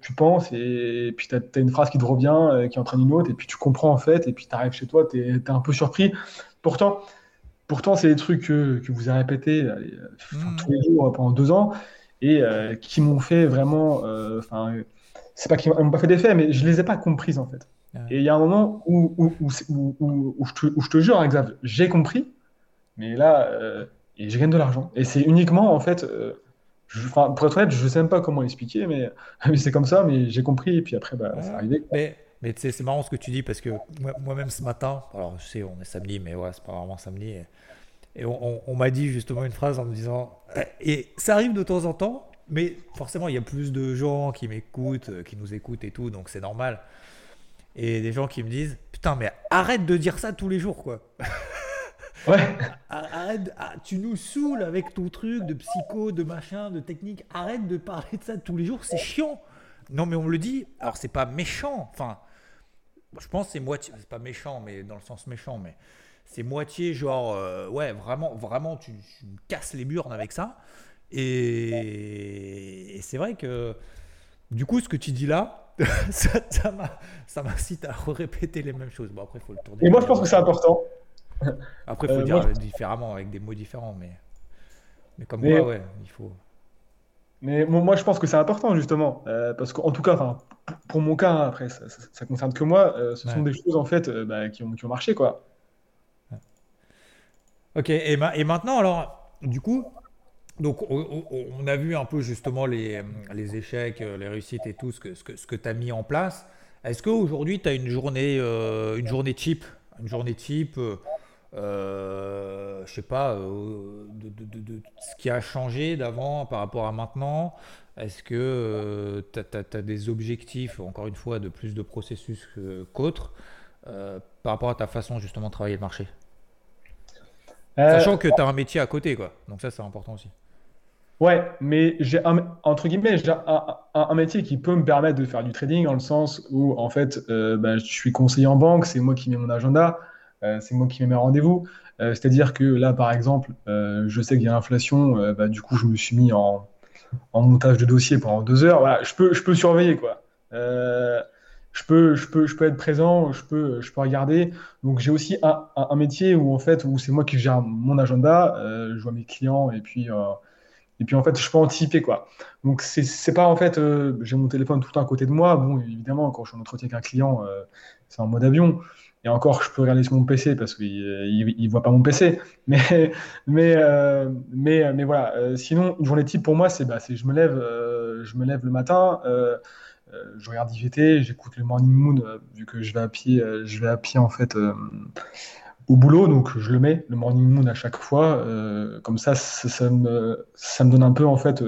tu penses, et, puis tu as, une phrase qui te revient, qui entraîne une autre, et puis tu comprends en fait, et puis tu arrives chez toi, tu es, un peu surpris. Pourtant, Pourtant, c'est des trucs que, vous avez répétés mmh. tous les jours pendant deux ans et euh, qui m'ont fait vraiment. Euh, enfin, c'est pas qu'ils m'ont pas fait d'effet, mais je les ai pas comprises en fait. Et il y a un moment où, où, où, je, te, je, te, jure, hein, j'ai compris, mais là, euh, et je gagne de l'argent. Et c'est uniquement en fait. Je, pour être honnête, je sais même pas comment expliquer, mais, c'est comme ça, mais j'ai compris, et puis après, bah, c'est arrivé. Mais, mais c'est marrant ce que tu dis, parce que moi-même ce matin, alors je sais, on est samedi, mais ouais, c'est pas vraiment samedi. Et on, m'a dit justement une phrase en me disant, et ça arrive de temps en temps, mais forcément il y a plus de gens qui m'écoutent, euh, qui nous écoutent et tout, donc c'est normal. Et des gens qui me disent, putain, mais arrête de dire ça tous les jours, quoi. Ouais. Arrête, ah, tu nous saoules avec ton truc de psycho, de machin, de technique. Arrête de parler de ça tous les jours, c'est chiant. Non, mais on me le dit. Alors, c'est pas méchant. Enfin, je pense que c'est moitié. C'est pas méchant, mais dans le sens méchant, mais c'est moitié genre, euh, ouais, vraiment, vraiment, tu, me casses les burnes avec ça. Et, c'est vrai que, du coup, ce que tu dis là, ça m'incite à répéter les mêmes choses. Bon, après, il faut le tourner. Et moi, je pense que c'est important. Après, il faut le euh, dire différemment, avec des mots différents, mais, mais comme moi, ouais, il faut. Mais moi, je pense que c'est important, justement, euh, parce qu'en tout cas, pour mon cas, hein, après, ça, ça, concerne que moi, ce sont des choses, en fait, bah, qui, ont, qui ont marché, quoi. Ok, et, et, maintenant, alors, du coup, donc on, a vu un peu justement les, les, échecs, les réussites et tout ce que, ce que, ce que tu as mis en place. Est-ce qu'aujourd'hui, tu as une journée, euh, une journée type Une journée type, euh, je sais pas, euh, de, de, ce qui a changé d'avant par rapport à maintenant? Est-ce que tu as, des objectifs, encore une fois, de plus de processus qu'autres par rapport à ta façon justement de travailler le marché? Euh, Sachant que tu as un métier à côté, quoi. Donc ça, c'est important aussi. Ouais, mais j'ai un, entre guillemets, j'ai un, métier qui peut me permettre de faire du trading dans le sens où, en fait, euh, bah, je suis conseiller en banque, c'est moi qui mets mon agenda, euh, c'est moi qui mets mes rendez-vous. C'est-à-dire que là, par exemple, je sais qu'il y a l'inflation, bah, du coup, je me suis mis en, en, montage de dossier pendant deux heures. Je peux, je peux surveiller, quoi je peux, je peux, je peux être présent, je peux, je peux regarder. Donc j'ai aussi un, métier où en fait où c'est moi qui gère mon agenda, euh, je vois mes clients et puis euh, et puis en fait je peux anticiper quoi. Donc c'est pas en fait euh, j'ai mon téléphone tout le temps à côté de moi. Bon évidemment quand je suis en entretien avec un client c'est en mode avion. Et encore, je peux regarder sur mon PC parce qu'il ne voit pas mon PC. Mais, mais, mais, mais voilà. sinon, une journée type pour moi, c'est bah, je me lève, je me lève le matin, euh, je regarde IVT, j'écoute le Morning Moon, euh, vu que je vais à pied, euh, je vais à pied en fait au boulot, donc je le mets, le Morning Moon à chaque fois. comme ça, ça, me, ça, me, donne un peu en fait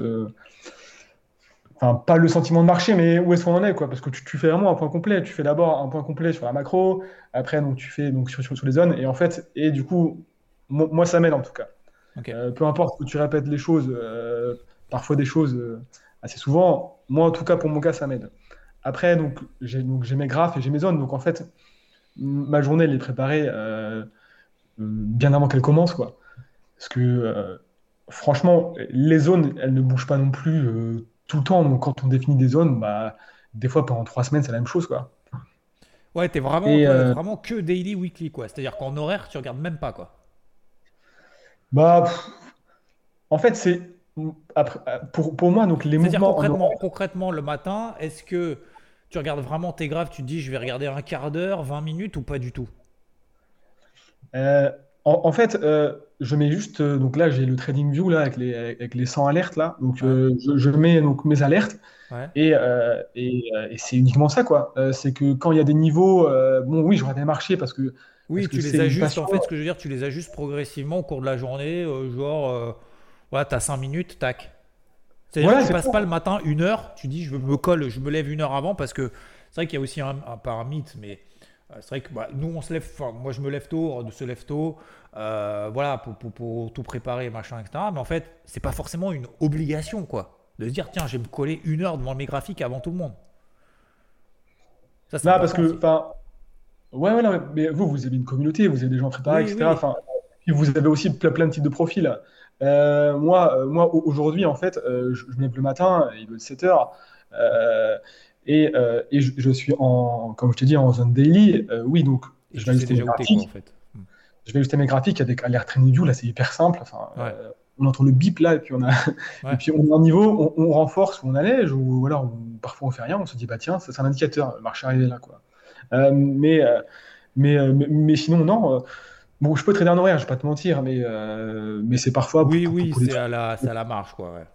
enfin pas le sentiment de marché, mais où est-ce qu'on en est, quoi Parce que tu, tu, fais vraiment un point complet. Tu fais d'abord un point complet sur la macro, après donc tu fais donc sur, sur, les zones, et en fait, et du coup, moi, ça m'aide en tout cas. peu importe que tu répètes les choses, parfois des choses assez souvent, moi, en tout cas, pour mon cas, ça m'aide. Après, donc, j'ai, donc, j'ai mes graphes et j'ai mes zones. Donc, en fait, ma journée, elle est préparée euh, bien avant qu'elle commence, quoi. Parce que, euh, franchement, les zones, elles ne bougent pas non plus euh, tout le temps. Donc, quand on définit des zones, bah, des fois, pendant trois semaines, c'est la même chose, quoi. Ouais, t'es vraiment, vraiment que daily, weekly, quoi. C'est-à-dire qu'en horaire, tu regardes même pas, quoi. Bah, en fait, c'est pour, pour, moi, donc les mouvements. Concrètement, concrètement, le matin, est-ce que tu regardes vraiment tes graphes Tu te dis, je vais regarder un quart d'heure, 20 minutes ou pas du tout? Euh, En, fait, euh, je mets juste, euh, donc là j'ai le Trading View là avec les, avec les 100 alertes là, donc je, je mets donc mes alertes Ouais. et, et, et c'est uniquement ça quoi. C'est que quand il y a des niveaux, bon oui je regarde les marchés parce que Oui, parce tu les ajustes, en fait, ce que je veux dire, tu les ajustes progressivement au cours de la journée, genre, voilà, t'as 5 minutes, tac. C'est-à-dire que tu passes pas le matin une heure, tu dis je me colle, je me lève une heure avant parce que c'est vrai qu'il y a aussi un, un, pas un mythe, mais euh, c'est vrai que bah, nous on se lève, enfin, moi je me lève tôt, de se lève tôt, euh, voilà, pour, pour, pour tout préparer, machin, etc. Mais en fait, c'est pas forcément une obligation, quoi, de se dire tiens, je vais me coller une heure devant mes graphiques avant tout le monde. Ça c'est Là parce que enfin ouais ouais non, mais mais vous vous avez une communauté, vous avez des gens préparés Oui, etc. oui. Enfin puis vous avez aussi plein, plein de types de profils. Euh, moi euh, moi au- aujourd'hui en fait euh, je, je me lève le matin, il doit être 7 heures. Et, et je, je suis en, comme je t'ai dit, en zone daily. Oui, donc Et je vais ajuster mes quoi, en graphiques. fait? Je vais ajuster mes graphiques avec Alert Training View. Là, c'est hyper simple. Enfin, Ouais, on entend le bip là, et puis on a, et puis on est en niveau, on, on renforce ou on allège, ou, alors on- parfois on fait rien. On se dit, bah tiens, c'est un indicateur, le marché arrivé là, quoi. Mais, mais, mais sinon, non. Bon, je peux trader en horaire, je vais pas te mentir, mais, euh, mais c'est parfois Oui, pour, oui, c'est à la, c'est à la marge, quoi. Ouais.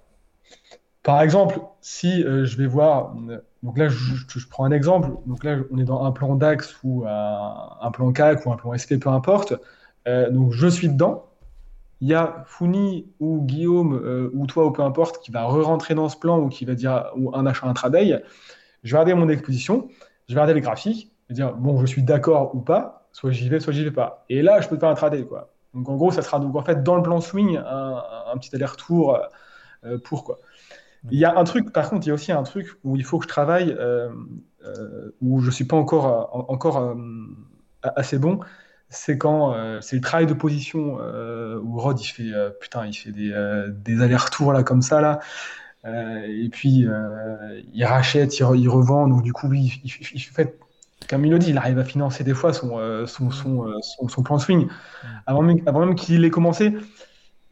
Par exemple, si euh, je vais voir, donc là je, je- je prends un exemple, donc là on est dans un plan DAX ou un, un plan CAC ou un plan SP, peu importe. Euh, donc je suis dedans. Il y a Founi ou Guillaume ou toi ou peu importe qui va re-rentrer dans ce plan ou qui va dire ou un achat intraday. Je vais regarder mon exposition, je vais regarder les graphiques, je vais dire bon je suis d'accord ou pas, soit j'y vais, soit j'y vais pas. Et là je peux faire un trader quoi. Donc en gros ça sera donc en fait dans le plan swing un, un petit aller-retour euh, pour quoi. Il y a un truc, par contre, il y a aussi un truc où il faut que je travaille, euh, euh, où je suis pas encore, euh, en- encore euh, assez bon, c'est quand euh, c'est le travail de position euh, où Rod il fait, euh, putain, il fait des, euh, des allers-retours là comme ça là, euh, et puis euh, il rachète, il, re- il revend, donc du coup oui, il, il- il fait, comme il le dit, il arrive à financer des fois son, euh, son, son, euh, son, son plan swing. Avant même, avant même qu'il ait commencé,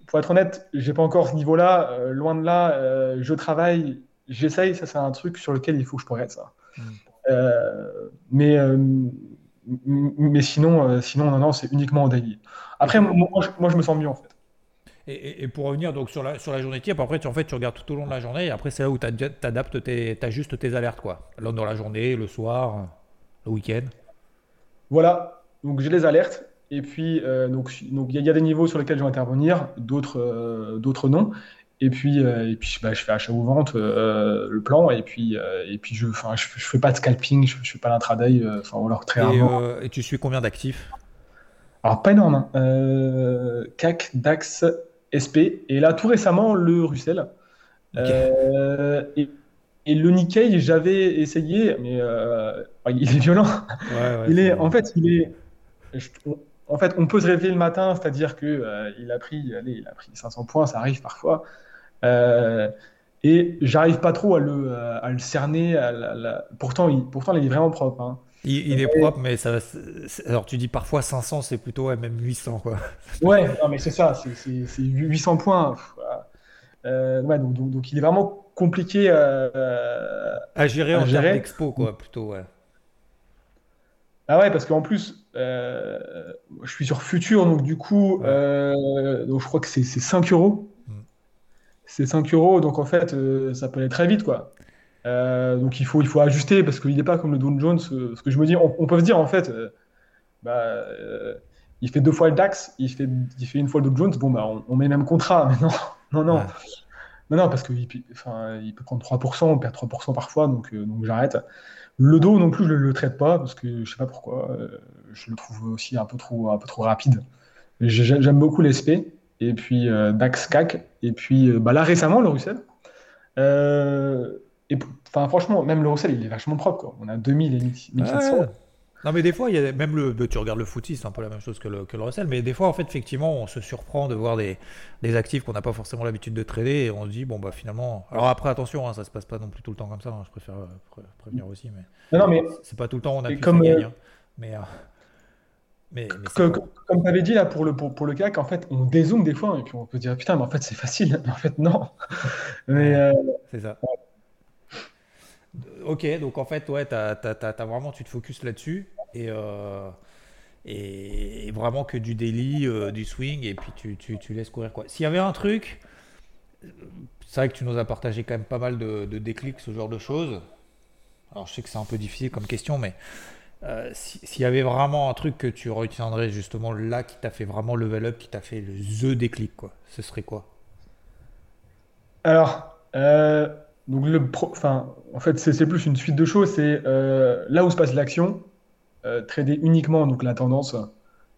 pour être honnête, j'ai pas encore ce niveau-là. euh, loin de là, je travaille, j'essaye. Ça, c'est un truc sur lequel il faut que je progresse. ça. Mais, mais sinon, sinon, non, non, c'est uniquement en daily. Après, moi, moi, je, moi, je me sens mieux en fait. et, et- et pour revenir donc sur la, sur la journée type, après, tu, en fait, tu regardes tout au long de la journée et après, c'est là où tu adaptes tes, t'ajustes tes alertes, quoi. Dans la journée, le soir, le week-end. Voilà. Donc, j'ai les alertes. Et puis, euh, donc, il y, a il y a des niveaux sur lesquels je vais intervenir, d'autres, euh, d'autres non. Et puis, euh, et puis bah, je fais achat ou vente, le plan. Et puis, et puis je, enfin, je, je fais pas de scalping, je, je fais pas d'intraday, euh, enfin, ou alors très Et, rarement. et tu suis combien d'actifs? Alors, pas énorme, hein. CAC, DAX, SP, et là, tout récemment, le Russell. Et, et le Nikkei, j'avais essayé, mais euh, il est violent. Ouais, ouais, Il est, en fait, il est, je- en fait, on peut se réveiller le matin, c'est-à-dire que euh, il a pris, allez, il a pris 500 points, ça arrive parfois. Euh, et j'arrive pas trop à le, à le cerner. à la- la- Pourtant, il, pourtant, il est vraiment propre. hein. Il, il est propre, mais ça. Alors, tu dis parfois 500, c'est plutôt ouais, même 800, quoi. Ouais, non, mais c'est ça, c'est c'est- c'est 800 points. Pff, voilà. Euh, ouais, donc, donc, donc il est vraiment compliqué euh, À gérer en gérer. d'expo, quoi, plutôt, ouais. Ah ouais, parce qu'en plus, euh, je suis sur Futur, donc du coup, donc je crois que c'est c'est 5 euros. Mm. C'est 5 euros, donc en fait, ça peut aller très vite, quoi. Donc il faut, il faut ajuster parce qu'il n'est pas comme le Dow Jones. ce que je me dis, on, on peut se dire en fait, bah, il fait deux fois le DAX, il fait, il fait une fois le Dow Jones, bon, bah, on, on met le même contrat. Mais non, non, non, Ouais. non, non, parce qu'il enfin, il peut prendre 3%, on perd 3% parfois, donc, euh, donc j'arrête. Le dos non plus, je ne le traite pas parce que je sais pas pourquoi. euh, je le trouve aussi un peu trop, un peu trop rapide. J'ai- J'aime beaucoup l'SP et puis euh, DAX CAC et puis bah là récemment le Russell. Et enfin franchement même le Russell il est vachement propre quoi. On a 2000 et 1700. Ouais. Non, mais des fois, il y a même le. Tu regardes le footy, c'est un peu la même chose que le, que le Russell, mais des fois, en fait, effectivement, on se surprend de voir des, des actifs qu'on n'a pas forcément l'habitude de trader et on se dit, bon, bah finalement. Alors après, attention, hein, ça se passe pas non plus tout le temps comme ça, hein, je préfère euh, pré- prévenir aussi, mais Non, non mais c'est pas tout le temps on appuie, ça comme, gagne. euh, hein. Mais, euh, mais, mais que- comme tu avais dit là pour le, pour, pour le CAC, en fait on dézoome des fois et puis on peut dire putain mais en fait c'est facile. Mais en fait non. Mais euh, c'est ça. Ok, donc en fait, ouais, t'as- t'as- t'as vraiment, tu te focuses là-dessus. Et, euh, et, vraiment que du daily, du swing, et puis tu, tu, tu laisses courir quoi. S'il y avait un truc, c'est vrai que tu nous as partagé quand même pas mal de, déclics, ce genre de choses. Alors je sais que c'est un peu difficile comme question, mais euh, s'il y avait vraiment un truc que tu retiendrais justement là qui t'a fait vraiment level up, qui t'a fait le the déclic, quoi, ce serait quoi? Alors, euh, donc le enfin, en fait, c'est plus une suite de choses. C'est euh, là où se passe l'action, trader uniquement donc la tendance.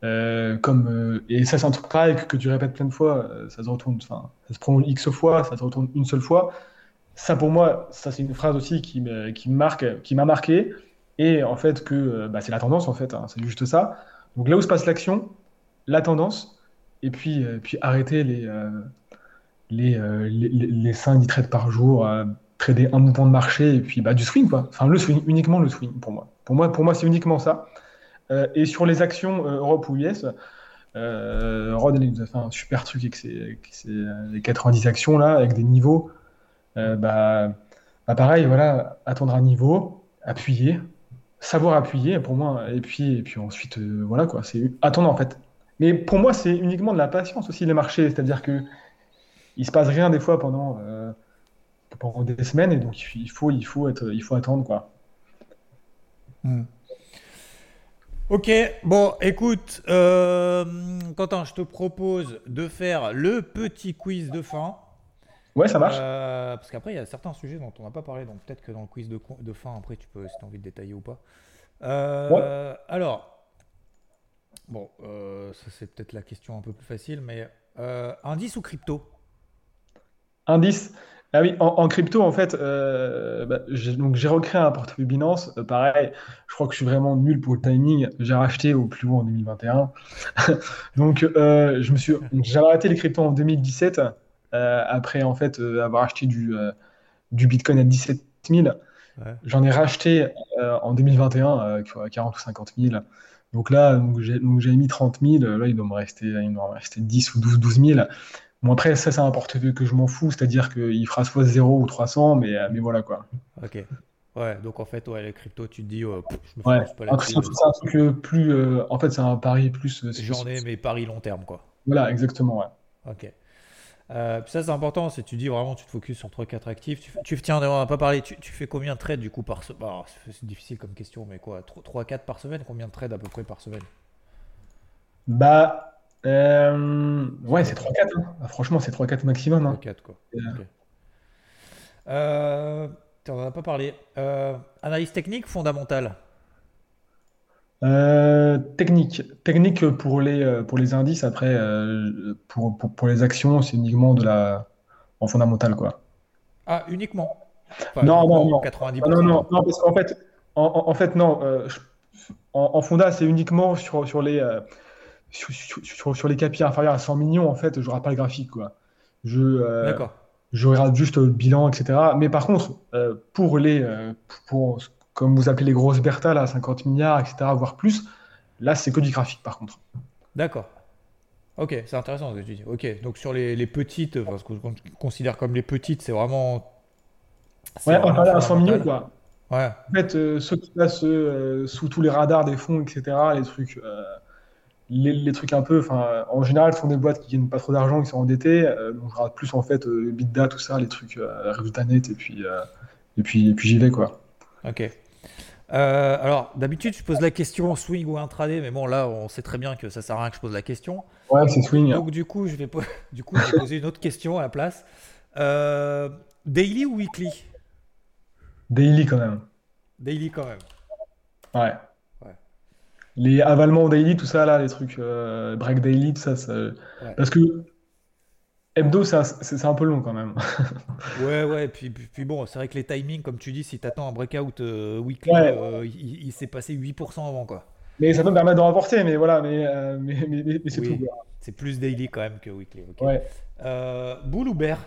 comme et ça c'est un truc que, tu répètes plein de fois, ça se retourne, enfin ça se prend x fois, ça se retourne une seule fois. Ça pour moi, ça c'est une phrase aussi qui qui marque, qui m'a marqué et en fait que euh, bah, c'est la tendance en fait, hein, c'est juste ça. Donc là où se passe l'action, la tendance, et puis, euh, puis arrêter les, euh, les, les, les, 5-10 trades par jour, trader un mouvement de marché, et puis bah, du swing quoi. Enfin le swing, uniquement le swing pour moi. Pour moi, pour moi c'est uniquement ça. et sur les actions Europe ou US, Rod nous a fait un super truc avec ses, les 90 actions là, avec des niveaux. bah, bah, pareil, voilà, attendre un niveau, appuyer, savoir appuyer pour moi. Et puis, et puis ensuite, euh, voilà quoi, c'est attendre en fait. Mais pour moi, c'est uniquement de la patience aussi les marchés, c'est-à-dire que il se passe rien des fois pendant, euh, pendant des semaines et donc il faut, il faut, être, il faut attendre quoi. Hmm. Ok, bon, écoute, euh, Quentin, je te propose de faire le petit quiz de fin. Ouais, ça marche. Euh, parce qu'après, il y a certains sujets dont on n'a pas parlé, donc peut-être que dans le quiz de, de, fin, après, tu peux, si tu as envie de détailler ou pas. Euh, alors, bon, ça c'est peut-être la question un peu plus facile, mais indice ou crypto? Indice ah oui, en, crypto, en fait, bah, j'ai recréé un portefeuille Binance. pareil, je crois que je suis vraiment nul pour le timing. J'ai racheté au plus haut en 2021. donc, je me suis, j'avais arrêté les cryptos en 2017. Euh, après en fait euh, avoir acheté du, euh, du Bitcoin à 17 000. J'en ai racheté en 2021 40 ou 50 000. Donc là, j'ai mis 30 000. Là, il doit me rester, il doit me rester 10 ou 12, 12 000. Après, ça, c'est un portefeuille que je m'en fous, c'est-à-dire qu'il fera soit 0 ou 300, mais, mais voilà quoi. Ok. Ouais, donc en fait, ouais, les cryptos, tu te dis, oh, je me ouais. pas C'est un truc plus. en fait, c'est un pari plus. J'en ai, mais pari long terme, quoi. Voilà, exactement, ouais. Ok. Euh, ça, c'est important. C'est tu dis vraiment, tu te focuses sur 3-4 actifs. Tu, tu tiens, on n'a pas parlé. Tu, fais combien de trades du coup par semaine bah, C'est difficile comme question, mais quoi 3-4 par semaine Combien de trades à peu près par semaine? Bah, euh, ouais, c'est 3-4. Hein. Bah, franchement, c'est 3-4 maximum. Hein. 3-4 quoi. Euh, on n'en a pas parlé. analyse technique, fondamentale euh, technique. Technique pour les, euh, pour les indices. Après, euh, pour, pour, les actions, c'est uniquement de la, en fondamental, quoi. Ah, uniquement Non, non, non. 90%. Ah, non, non, non, parce qu'en fait, en, en, fait, non. en, en, fonda, c'est uniquement sur, sur les, sur, sur, sur, les KPI inférieurs à 100 millions. En fait, je regarde pas le graphique, quoi. Je, D'accord. Je regarde juste le bilan, etc. Mais par contre, pour les, pour comme vous appelez les grosses Bertha, là, 50 milliards, etc., voire plus, là, c'est que du graphique, par contre. D'accord. Ok, c'est intéressant ce que tu dis. Ok, donc sur les, petites, enfin, ce qu'on considère comme les petites, c'est vraiment. Ouais, on parle à 100 millions, quoi. Ouais. En fait, euh, ceux qui passent euh, sous tous les radars des fonds, etc., les trucs, euh, les, trucs un peu, enfin, en général, ce sont des boîtes qui gagnent pas trop d'argent, qui sont endettées. donc, je regarde plus, en fait, Bitda, tout ça, les trucs résultats net, et puis, et puis, et puis j'y vais, quoi. Ok. Euh, alors, d'habitude, je pose la question swing ou intraday, mais bon, là, on sait très bien que ça sert à rien que je pose la question. Ouais, c'est swing. Donc, du coup, je vais, du coup, poser une autre question à la place. Euh, daily ou weekly? Daily quand même. Daily quand même. Ouais. Les avalements daily, tout ça, là, les trucs euh, break daily, tout ça, ça... parce que Hebdo, c'est un peu long quand même. ouais, ouais, puis, puis bon, c'est vrai que les timings, comme tu dis, si tu attends un breakout euh, weekly, euh, il, s'est passé 8% avant, quoi. Mais ça peut me permettre d'en rapporter, mais voilà, mais, euh, mais, mais, c'est tout. C'est plus daily quand même que weekly. Ouais. boule ou bear?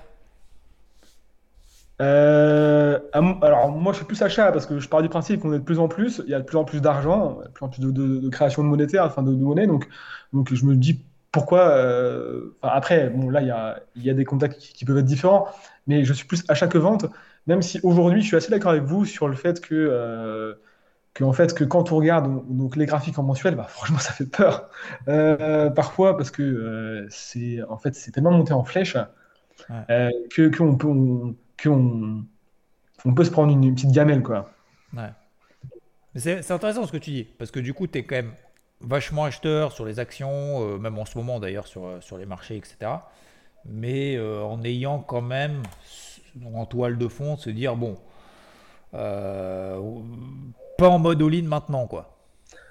Alors moi je suis plus achat parce que je pars du principe qu'on est de plus en plus, il y a de plus en plus d'argent, de plus en plus de, création de monétaire, enfin de, de monnaie, donc, donc je me dis pourquoi euh, Après, bon, là, il y a, y a, des contacts qui, peuvent être différents, mais je suis plus achat que vente, même si aujourd'hui, je suis assez d'accord avec vous sur le fait que, euh, que en fait que quand on regarde donc les graphiques en mensuel, bah, franchement ça fait peur. Parfois parce que c'est en fait c'est tellement monté en flèche que qu'on peut on, on, peut se prendre une, petite gamelle quoi. Ouais. C'est intéressant ce que tu dis parce que du coup tu es quand même vachement acheteur sur les actions, même en ce moment d'ailleurs sur, sur les marchés etc mais euh, en ayant quand même en toile de fond se dire bon, euh, pas en mode all-in maintenant quoi.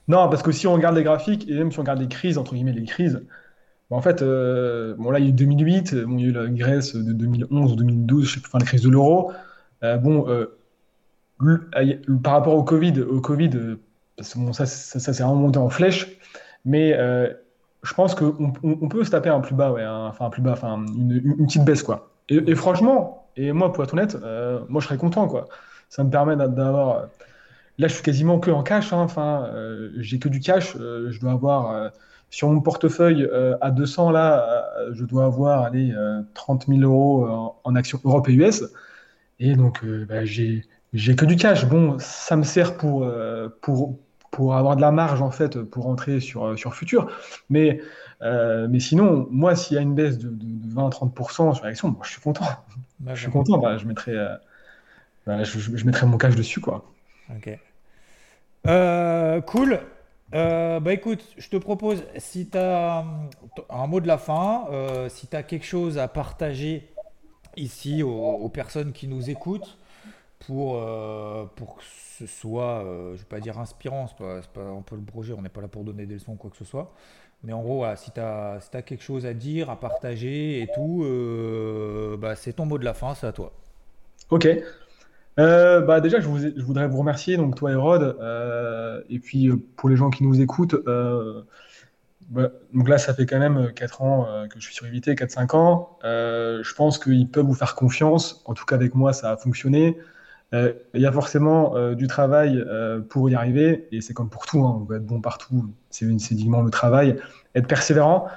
Non, parce que si on regarde les graphiques et même si on regarde les crises entre guillemets les crises, en fait, euh, bon là il y a eu 2008, il y a eu la Grèce de 2011 ou 2012, je sais plus, enfin la crise de l'euro. bon, par rapport au Covid, au Covid, bon, ça, ça, s'est remonté en flèche, mais je pense qu'on on peut se taper un plus bas, ouais, enfin un plus bas, enfin une, petite baisse quoi. Et, franchement, et moi pour être honnête, euh, moi je serais content quoi. Ça me permet d'avoir. Là, je suis quasiment que en cash. Hein, enfin, euh, j'ai que du cash. Euh, je dois avoir sur mon portefeuille à 200 là, je dois avoir allez 30 000 euros en, actions Europe et US. Et donc, bah, j'ai j'ai que du cash. Bon, ça me sert pour pour pour avoir de la marge en fait pour rentrer sur, euh, sur futur. Mais, euh, mais sinon, moi, s'il y a une baisse de, 20-30% sur l'action, je suis content. je suis content, bah, je, mettrai, euh, bah, je, mettrai mon cash dessus. Quoi. Ok. cool. Bah écoute, je te propose, si tu as un mot de la fin, si tu as quelque chose à partager ici aux, personnes qui nous écoutent pour, pour ce soit, euh, je ne vais pas dire inspirant, c'est pas, pas un peu le projet, on n'est pas là pour donner des leçons ou quoi que ce soit. Mais en gros, si tu as, si as, quelque chose à dire, à partager et tout, euh, bah, c'est ton mot de la fin, c'est à toi. Ok. Euh, bah déjà, je, voudrais vous remercier, donc toi et Rod, et puis pour les gens qui nous écoutent, bah, donc là, ça fait quand même 4 ans que je suis sur Évité, 4-5 ans. je pense qu'ils peuvent vous faire confiance. En tout cas, avec moi, ça a fonctionné. Euh, il y a forcément euh, du travail euh, pour y arriver, et c'est comme pour tout, hein, on va être bon partout, c'est uniquement le travail, être persévérant.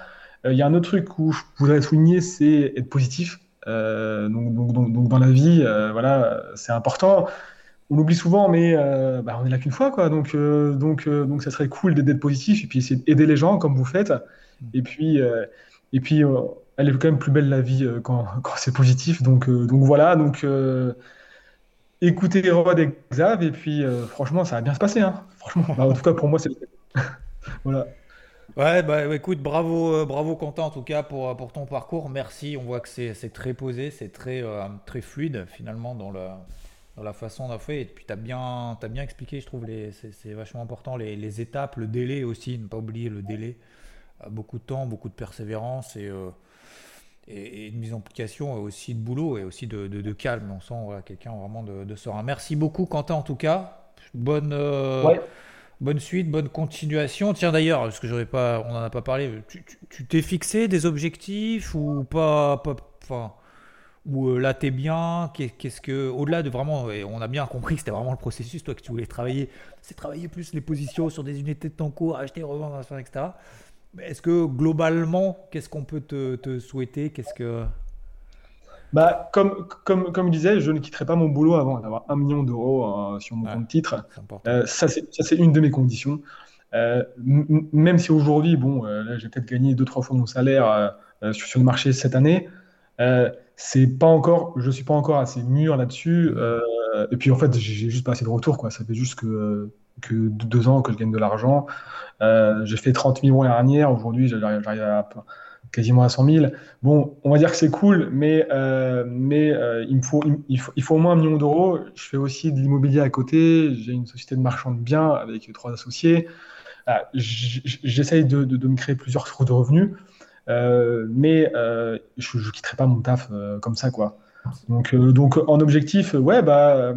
Il y a un autre truc où je voudrais souligner, c'est être positif. Donc, donc, dans la vie, voilà, c'est important. On l'oublie souvent, mais bah, on est là qu'une fois, quoi. Donc, donc, donc, ça serait cool d'être positif et puis essayer d'aider les gens comme vous faites. Et puis, et puis, elle est quand même plus belle la vie quand, c'est positif. Donc, donc voilà. Donc écoutez Rod et Xav, et puis euh, franchement, ça va bien se passer. Hein. Bah, en tout cas, pour moi, c'est voilà. Ouais, bah écoute, bravo, euh, bravo Quentin en tout cas pour, pour ton parcours. Merci. On voit que c'est très posé, c'est très, euh, très fluide finalement dans, le, dans la façon d'a fait. Et puis tu as bien, bien expliqué, je trouve, c'est vachement important, les, les, étapes, le délai aussi, ne pas oublier le délai. beaucoup de temps, beaucoup de persévérance et et, une mise en application aussi de boulot et aussi de, calme. On sent quelqu'un vraiment de, serein. Merci beaucoup, Quentin, en tout cas. Bonne, euh, bonne suite, bonne continuation. Tiens, d'ailleurs, parce que j'aurais pas, on n'en a pas parlé, tu t'es fixé des objectifs ou pas, enfin, ou euh, là t'es bien? Qu'est-ce que, au-delà de vraiment, on a bien compris que c'était vraiment le processus, toi, que tu voulais travailler, c'est travailler plus les positions sur des unités de ton cours, acheter, revendre, etc. Est-ce que globalement, qu'est-ce qu'on peut te, souhaiter? Qu'est-ce que bah, comme, comme, comme je disais, je ne quitterai pas mon boulot avant d'avoir un million d'euros euh, sur mon compte titre. Euh, ça, c'est une de mes conditions. Euh, même si aujourd'hui, bon, là, j'ai peut-être gagné deux, trois fois mon salaire sur, le marché cette année, c'est pas encore, je suis pas encore assez mûr là-dessus. et puis, en fait, j'ai juste pas assez de retour, quoi. Ça fait juste que que deux ans que je gagne de l'argent. Euh, j'ai fait 30 millions l'année dernière. Aujourd'hui, j'arrive à quasiment à 100 000. Bon, on va dire que c'est cool, mais, euh, mais euh, il, me faut, il, faut, il faut au moins un million d'euros. Je fais aussi de l'immobilier à côté. J'ai une société de marchand de biens avec trois associés. J'essaye de, de, me créer plusieurs sources de revenus, mais je ne quitterai pas mon taf comme ça. quoi. Donc, donc en objectif, ouais, bah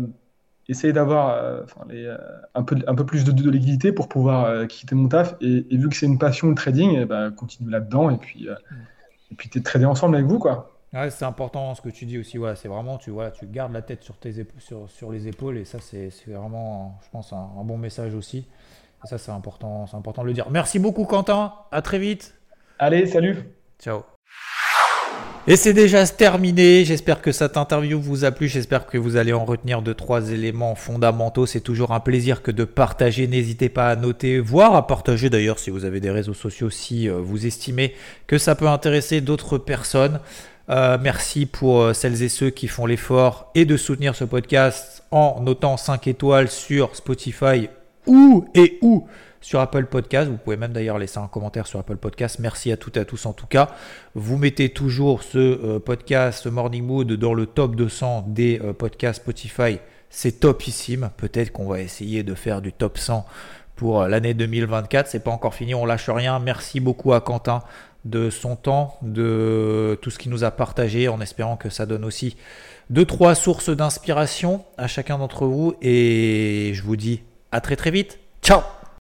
essayer d'avoir euh, euh, un, peu, un peu plus de, liquidité pour pouvoir euh, quitter mon taf. Et, vu que c'est une passion le trading, et eh ben, continue là-dedans et puis, mm. et puis trader ensemble avec vous. quoi. c'est important ce que tu dis aussi. Ouais, c'est vraiment, tu, vois, tu gardes la tête sur, tes sur, sur les épaules et ça, c'est vraiment, je pense, un, un bon message aussi. Et ça, c'est important, c'est important de le dire. Merci beaucoup, Quentin. À très vite. Allez, salut. Ciao. Et c'est déjà terminé. J'espère que cette interview vous a plu. J'espère que vous allez en retenir deux, trois éléments fondamentaux. C'est toujours un plaisir que de partager. N'hésitez pas à noter, voire à partager d'ailleurs si vous avez des réseaux sociaux, si euh, vous estimez que ça peut intéresser d'autres personnes. Euh, merci pour euh, celles et ceux qui font l'effort et de soutenir ce podcast en notant 5 étoiles sur Spotify ou et ou sur Apple Podcast. Vous pouvez même d'ailleurs laisser un commentaire sur Apple Podcast. Merci à toutes et à tous en tout cas. Vous mettez toujours ce euh, podcast Morning Mood dans le top 200 des euh, podcasts Spotify. C'est topissime. Peut-être qu'on va essayer de faire du top 100 pour euh, l'année 2024. C'est pas encore fini, on lâche rien. Merci beaucoup à Quentin de son temps, de tout ce qu'il nous a partagé, en espérant que ça donne aussi deux trois sources d'inspiration à chacun d'entre vous. Et je vous dis à très très vite. Ciao